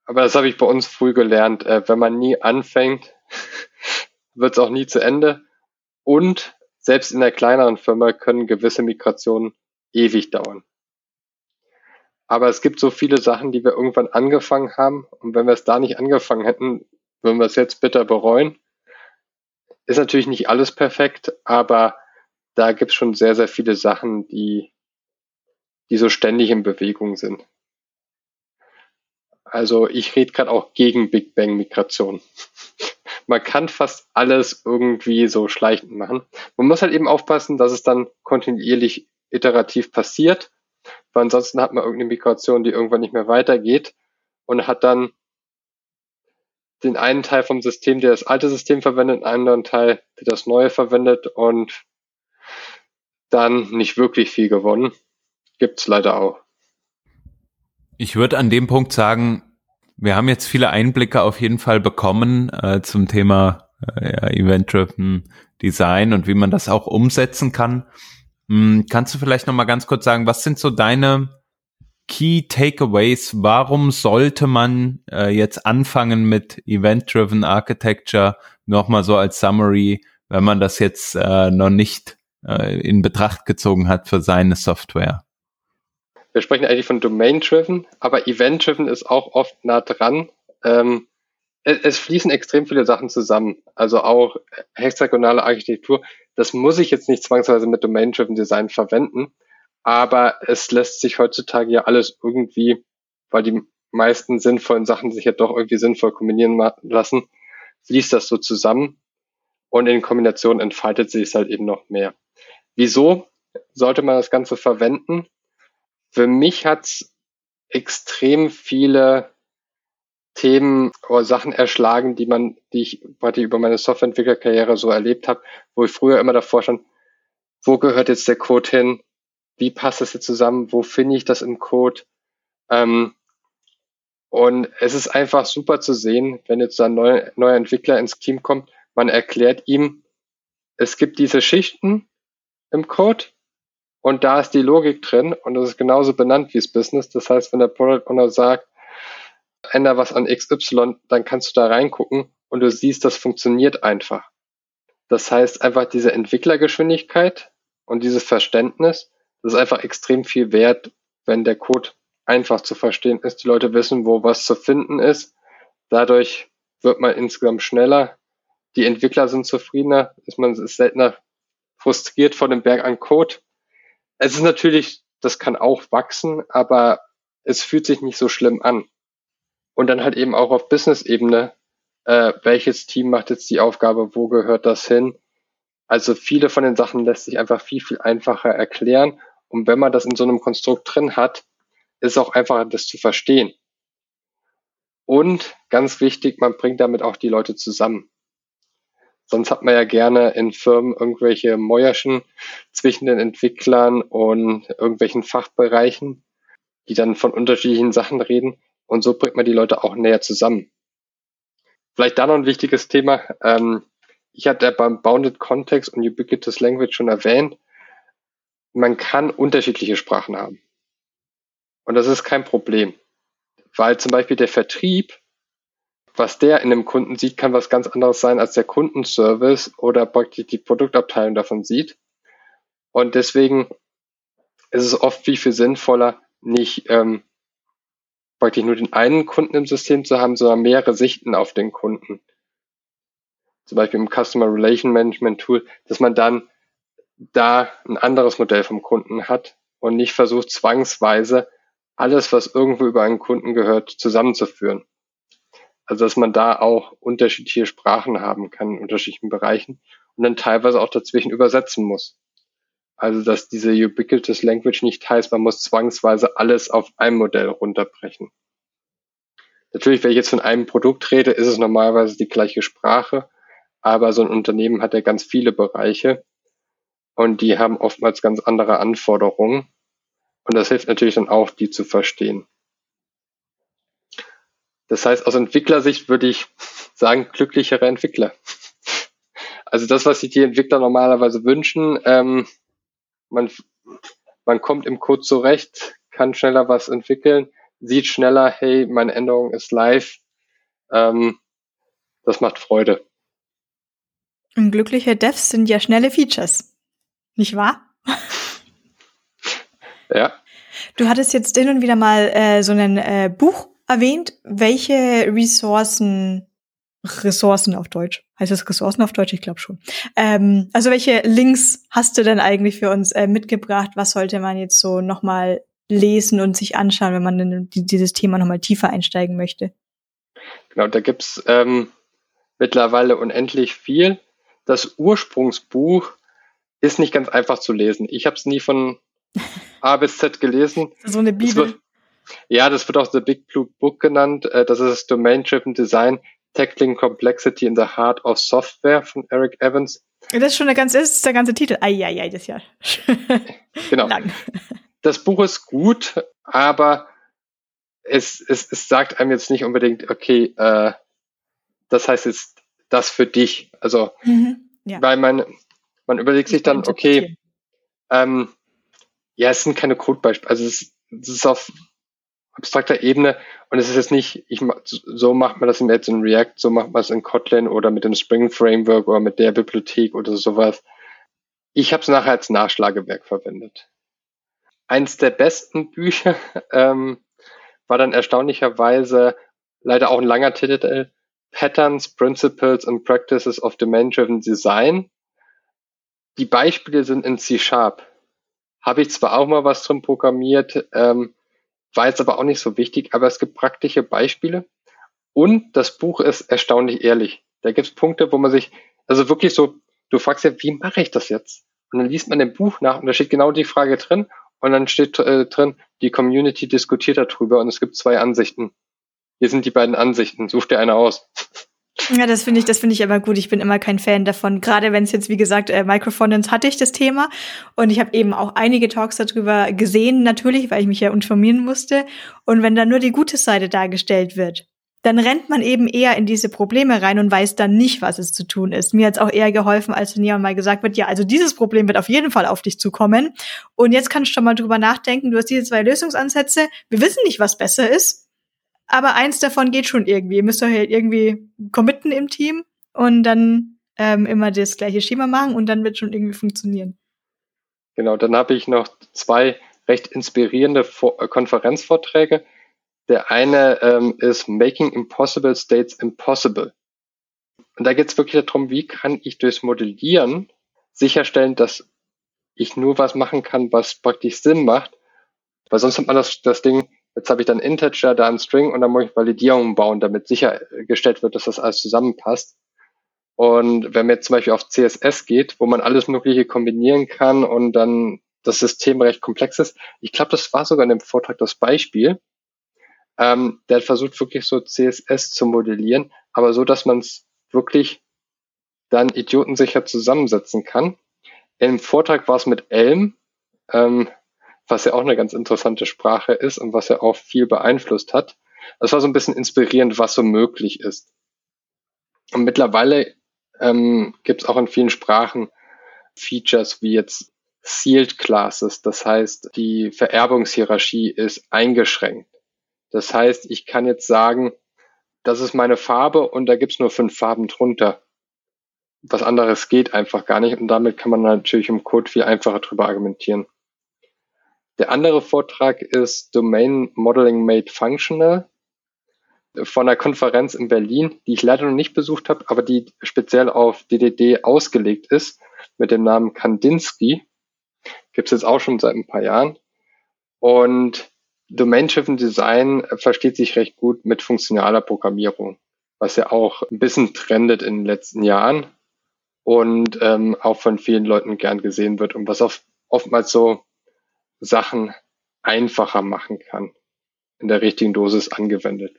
Aber das habe ich bei uns früh gelernt. Äh, wenn man nie anfängt, wird es auch nie zu Ende. Und selbst in der kleineren Firma können gewisse Migrationen ewig dauern. Aber es gibt so viele Sachen, die wir irgendwann angefangen haben. Und wenn wir es da nicht angefangen hätten, würden wir es jetzt bitter bereuen. Ist natürlich nicht alles perfekt, aber da gibt es schon sehr, sehr viele Sachen, die, die so ständig in Bewegung sind. Also ich rede gerade auch gegen Big Bang Migration. Man kann fast alles irgendwie so schleichend machen. Man muss halt eben aufpassen, dass es dann kontinuierlich iterativ passiert, weil ansonsten hat man irgendeine Migration, die irgendwann nicht mehr weitergeht und hat dann den einen Teil vom System, der das alte System verwendet, einen anderen Teil, der das neue verwendet und dann nicht wirklich viel gewonnen. Gibt's leider auch. Ich würde an dem Punkt sagen, wir haben jetzt viele Einblicke auf jeden Fall bekommen äh, zum Thema äh, ja, Event-Driven Design und wie man das auch umsetzen kann. Hm, kannst du vielleicht noch mal ganz kurz sagen, was sind so deine Key Takeaways? Warum sollte man äh, jetzt anfangen mit Event-Driven Architecture? Nochmal so als Summary, wenn man das jetzt äh, noch nicht äh, in Betracht gezogen hat für seine Software. Wir sprechen eigentlich von Domain-Driven, aber Event-Driven ist auch oft nah dran. Ähm, es, es fließen extrem viele Sachen zusammen. Also auch hexagonale Architektur das muss ich jetzt nicht zwangsweise mit Domain-Driven Design verwenden, aber es lässt sich heutzutage ja alles irgendwie, weil die meisten sinnvollen Sachen sich ja doch irgendwie sinnvoll kombinieren lassen, fließt das so zusammen und in Kombination entfaltet sich es halt eben noch mehr. Wieso sollte man das Ganze verwenden? Für mich hat's extrem viele Themen oder Sachen erschlagen, die man, die ich die über meine Softwareentwicklerkarriere so erlebt habe, wo ich früher immer davor stand, wo gehört jetzt der Code hin? Wie passt das jetzt zusammen? Wo finde ich das im Code? Ähm, und es ist einfach super zu sehen, wenn jetzt ein neuer, neuer Entwickler ins Team kommt, man erklärt ihm, es gibt diese Schichten im Code und da ist die Logik drin und das ist genauso benannt wie das Business. Das heißt, wenn der Product Owner sagt, änder was an XY, dann kannst du da reingucken und du siehst, das funktioniert einfach. Das heißt einfach diese Entwicklergeschwindigkeit und dieses Verständnis, das ist einfach extrem viel wert, wenn der Code einfach zu verstehen ist. Die Leute wissen, wo was zu finden ist. Dadurch wird man insgesamt schneller. Die Entwickler sind zufriedener, ist man ist seltener frustriert vor dem Berg an Code. Es ist natürlich, das kann auch wachsen, aber es fühlt sich nicht so schlimm an. Und dann halt eben auch auf Business-Ebene, äh, welches Team macht jetzt die Aufgabe, wo gehört das hin? Also viele von den Sachen lässt sich einfach viel, viel einfacher erklären. Und wenn man das in so einem Konstrukt drin hat, ist es auch einfacher, das zu verstehen. Und ganz wichtig, man bringt damit auch die Leute zusammen. Sonst hat man ja gerne in Firmen irgendwelche Mäuerchen zwischen den Entwicklern und irgendwelchen Fachbereichen. die dann von unterschiedlichen Sachen reden und so bringt man die Leute auch näher zusammen. Vielleicht da noch ein wichtiges Thema. Ähm, ich hatte beim Bounded Context und Ubiquitous Language schon erwähnt, man kann unterschiedliche Sprachen haben. Und das ist kein Problem, weil zum Beispiel der Vertrieb, was der in einem Kunden sieht, kann was ganz anderes sein, als der Kundenservice oder praktisch die Produktabteilung davon sieht. Und deswegen ist es oft viel, viel sinnvoller, nicht ähm, praktisch nur den einen Kunden im System zu haben, sondern mehrere Sichten auf den Kunden. Zum Beispiel im Customer Relation Management Tool, dass man dann da ein anderes Modell vom Kunden hat und nicht versucht, zwangsweise alles, was irgendwo über einen Kunden gehört, zusammenzuführen. Also dass man da auch unterschiedliche Sprachen haben kann in unterschiedlichen Bereichen und dann teilweise auch dazwischen übersetzen muss. Also dass diese ubiquitous language nicht heißt, man muss zwangsweise alles auf ein Modell runterbrechen. Natürlich, wenn ich jetzt von einem Produkt rede, ist es normalerweise die gleiche Sprache, aber so ein Unternehmen hat ja ganz viele Bereiche und die haben oftmals ganz andere Anforderungen. Und das hilft natürlich dann auch, die zu verstehen. Das heißt, aus Entwicklersicht würde ich sagen, glücklichere Entwickler. Also das, was sich die Entwickler normalerweise wünschen, ähm, man, man kommt im Code zurecht, kann schneller was entwickeln, sieht schneller, hey, meine Änderung ist live. Ähm, das macht Freude. Und glückliche Devs sind ja schnelle Features. Nicht wahr? ja. Du hattest jetzt hin und wieder mal äh, so ein äh, Buch erwähnt. Welche Ressourcen Ressourcen auf Deutsch. Heißt das Ressourcen auf Deutsch? Ich glaube schon. Ähm, also welche Links hast du denn eigentlich für uns äh, mitgebracht? Was sollte man jetzt so nochmal lesen und sich anschauen, wenn man in dieses Thema nochmal tiefer einsteigen möchte? Genau, da gibt's ähm, mittlerweile unendlich viel. Das Ursprungsbuch ist nicht ganz einfach zu lesen. Ich habe es nie von A bis Z gelesen. So eine Bibel. Wird, ja, das wird auch The Big Blue Book genannt. Äh, das ist Domain-Driven Design Tackling Complexity in the Heart of Software von Eric Evans. Das ist schon der ganze, das ist der ganze Titel. Eieiei, das ist ja genau. lang. Das Buch ist gut, aber es, es, es sagt einem jetzt nicht unbedingt, okay, äh, das heißt jetzt das für dich. Also, mhm, ja. weil man, man überlegt sich dann, okay, ähm, ja, es sind keine Codebeispiele. Also es, es ist auf abstrakter Ebene und es ist jetzt nicht, ich, so macht man das jetzt in React, so macht man es in Kotlin oder mit dem Spring Framework oder mit der Bibliothek oder sowas. Ich habe es nachher als Nachschlagewerk verwendet. Eins der besten Bücher ähm, war dann erstaunlicherweise leider auch ein langer Titel, Patterns, Principles and Practices of Domain-Driven Design. Die Beispiele sind in C-Sharp. Habe ich zwar auch mal was drin programmiert, ähm, war jetzt aber auch nicht so wichtig, aber es gibt praktische Beispiele und das Buch ist erstaunlich ehrlich. Da gibt es Punkte, wo man sich, also wirklich so, du fragst ja, wie mache ich das jetzt? Und dann liest man im Buch nach und da steht genau die Frage drin und dann steht äh, drin, die Community diskutiert darüber und es gibt zwei Ansichten. Hier sind die beiden Ansichten, such dir eine aus. Ja, das finde ich, das finde ich aber gut. Ich bin immer kein Fan davon. Gerade wenn es jetzt, wie gesagt, äh, Microphonance hatte ich das Thema und ich habe eben auch einige Talks darüber gesehen, natürlich, weil ich mich ja informieren musste. Und wenn da nur die gute Seite dargestellt wird, dann rennt man eben eher in diese Probleme rein und weiß dann nicht, was es zu tun ist. Mir hat's auch eher geholfen, als wenn jemand mal gesagt wird, ja, also dieses Problem wird auf jeden Fall auf dich zukommen. Und jetzt kannst du schon mal drüber nachdenken, du hast diese zwei Lösungsansätze, wir wissen nicht, was besser ist aber eins davon geht schon irgendwie. Ihr müsst euch halt irgendwie committen im Team und dann ähm, immer das gleiche Schema machen und dann wird schon irgendwie funktionieren. Genau, dann habe ich noch zwei recht inspirierende äh, Konferenzvorträge. Der eine ähm, ist Making Impossible States Impossible. Und da geht es wirklich darum, wie kann ich durchs Modellieren sicherstellen, dass ich nur was machen kann, was praktisch Sinn macht. Weil sonst hat man das, das Ding, Jetzt habe ich dann Integer, da ein String und dann muss ich Validierungen bauen, damit sichergestellt wird, dass das alles zusammenpasst. Und wenn man jetzt zum Beispiel auf CSS geht, wo man alles Mögliche kombinieren kann und dann das System recht komplex ist, ich glaube, das war sogar in dem Vortrag das Beispiel, ähm, der hat versucht, wirklich so CSS zu modellieren, aber so, dass man es wirklich dann idiotensicher zusammensetzen kann. Im Vortrag war es mit Elm. Ähm, was ja auch eine ganz interessante Sprache ist und was ja auch viel beeinflusst hat. Es war so ein bisschen inspirierend, was so möglich ist. Und mittlerweile ähm, gibt es auch in vielen Sprachen Features wie jetzt Sealed Classes. Das heißt, die Vererbungshierarchie ist eingeschränkt. Das heißt, ich kann jetzt sagen, das ist meine Farbe und da gibt's nur fünf Farben drunter. Was anderes geht einfach gar nicht und damit kann man natürlich im Code viel einfacher drüber argumentieren. Der andere Vortrag ist Domain Modeling Made Functional von einer Konferenz in Berlin, die ich leider noch nicht besucht habe, aber die speziell auf DDD ausgelegt ist, mit dem Namen Kandinsky. Gibt es jetzt auch schon seit ein paar Jahren. Und Domain-Driven Design versteht sich recht gut mit funktionaler Programmierung, was ja auch ein bisschen trendet in den letzten Jahren und ähm, auch von vielen Leuten gern gesehen wird und was oft, oftmals so Sachen einfacher machen kann, in der richtigen Dosis angewendet.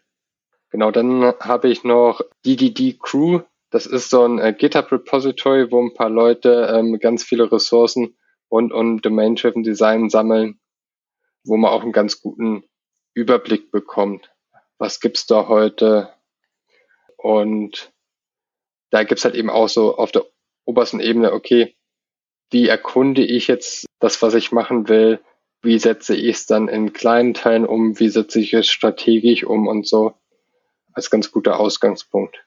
Genau, dann habe ich noch DDD Crew. Das ist so ein äh, GitHub Repository, wo ein paar Leute ähm, ganz viele Ressourcen und um Domain-Driven Design sammeln, wo man auch einen ganz guten Überblick bekommt. Was gibt's da heute? Und da gibt's halt eben auch so auf der obersten Ebene, okay, wie erkunde ich jetzt das, was ich machen will? Wie setze ich es dann in kleinen Teilen um? Wie setze ich es strategisch um und so? als ganz guter Ausgangspunkt.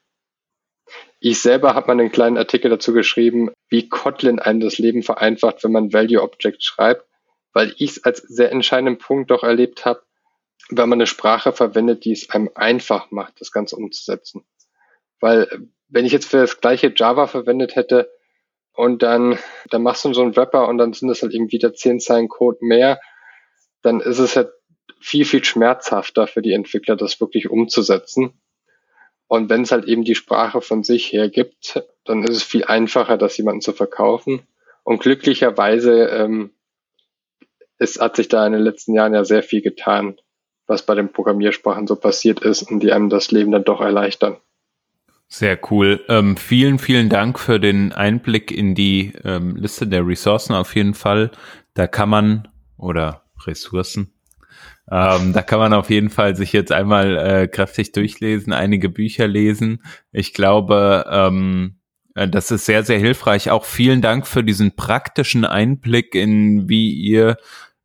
Ich selber habe mal einen kleinen Artikel dazu geschrieben, wie Kotlin einem das Leben vereinfacht, wenn man Value Object schreibt, weil ich es als sehr entscheidenden Punkt doch erlebt habe, wenn man eine Sprache verwendet, die es einem einfach macht, das Ganze umzusetzen. Weil wenn ich jetzt für das gleiche Java verwendet hätte und dann, dann machst du so einen Wrapper und dann sind das halt irgendwie wieder zehn Zeilen Code mehr, dann ist es halt viel, viel schmerzhafter für die Entwickler, das wirklich umzusetzen. Und wenn es halt eben die Sprache von sich her gibt, dann ist es viel einfacher, das jemanden zu verkaufen. Und glücklicherweise ähm, es hat sich da in den letzten Jahren ja sehr viel getan, was bei den Programmiersprachen so passiert ist und die einem das Leben dann doch erleichtern. Sehr cool. Ähm, vielen, vielen Dank für den Einblick in die ähm, Liste der Ressourcen auf jeden Fall. Da kann man oder Ressourcen, ähm, da kann man auf jeden Fall sich jetzt einmal äh, kräftig durchlesen, einige Bücher lesen. Ich glaube, ähm, äh, das ist sehr, sehr hilfreich. Auch vielen Dank für diesen praktischen Einblick in, wie ihr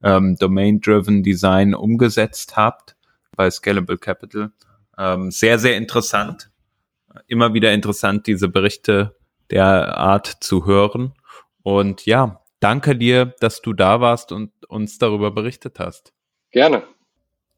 ähm, Domain-Driven Design umgesetzt habt bei Scalable Capital. Ähm, sehr, sehr interessant. Immer wieder interessant, diese Berichte der Art zu hören. Und ja, danke dir, dass du da warst und uns darüber berichtet hast. Gerne.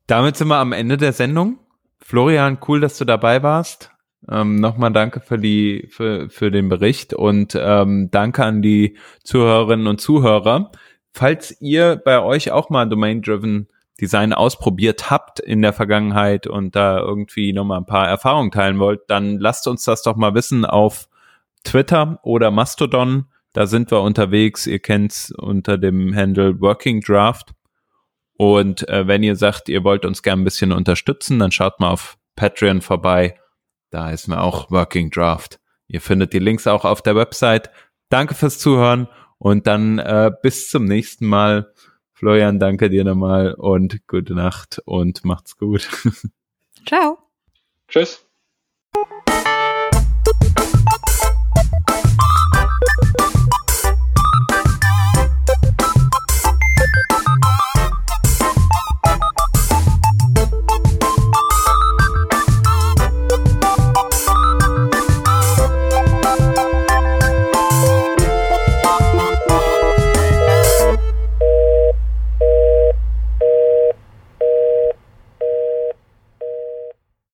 Damit sind wir am Ende der Sendung. Florian, cool, dass du dabei warst. Ähm, Nochmal danke für die für, für den Bericht und ähm, danke an die Zuhörerinnen und Zuhörer. Falls ihr bei euch auch mal Domain-Driven Design ausprobiert habt in der Vergangenheit und da irgendwie nochmal ein paar Erfahrungen teilen wollt, dann lasst uns das doch mal wissen auf Twitter oder Mastodon. Da sind wir unterwegs. Ihr kennt's unter dem Handle Working Draft. Und äh, wenn ihr sagt, ihr wollt uns gerne ein bisschen unterstützen, dann schaut mal auf Patreon vorbei. Da ist mir auch Working Draft. Ihr findet die Links auch auf der Website. Danke fürs Zuhören und dann äh, bis zum nächsten Mal. Florian, danke dir nochmal und gute Nacht und macht's gut. Ciao. Tschüss.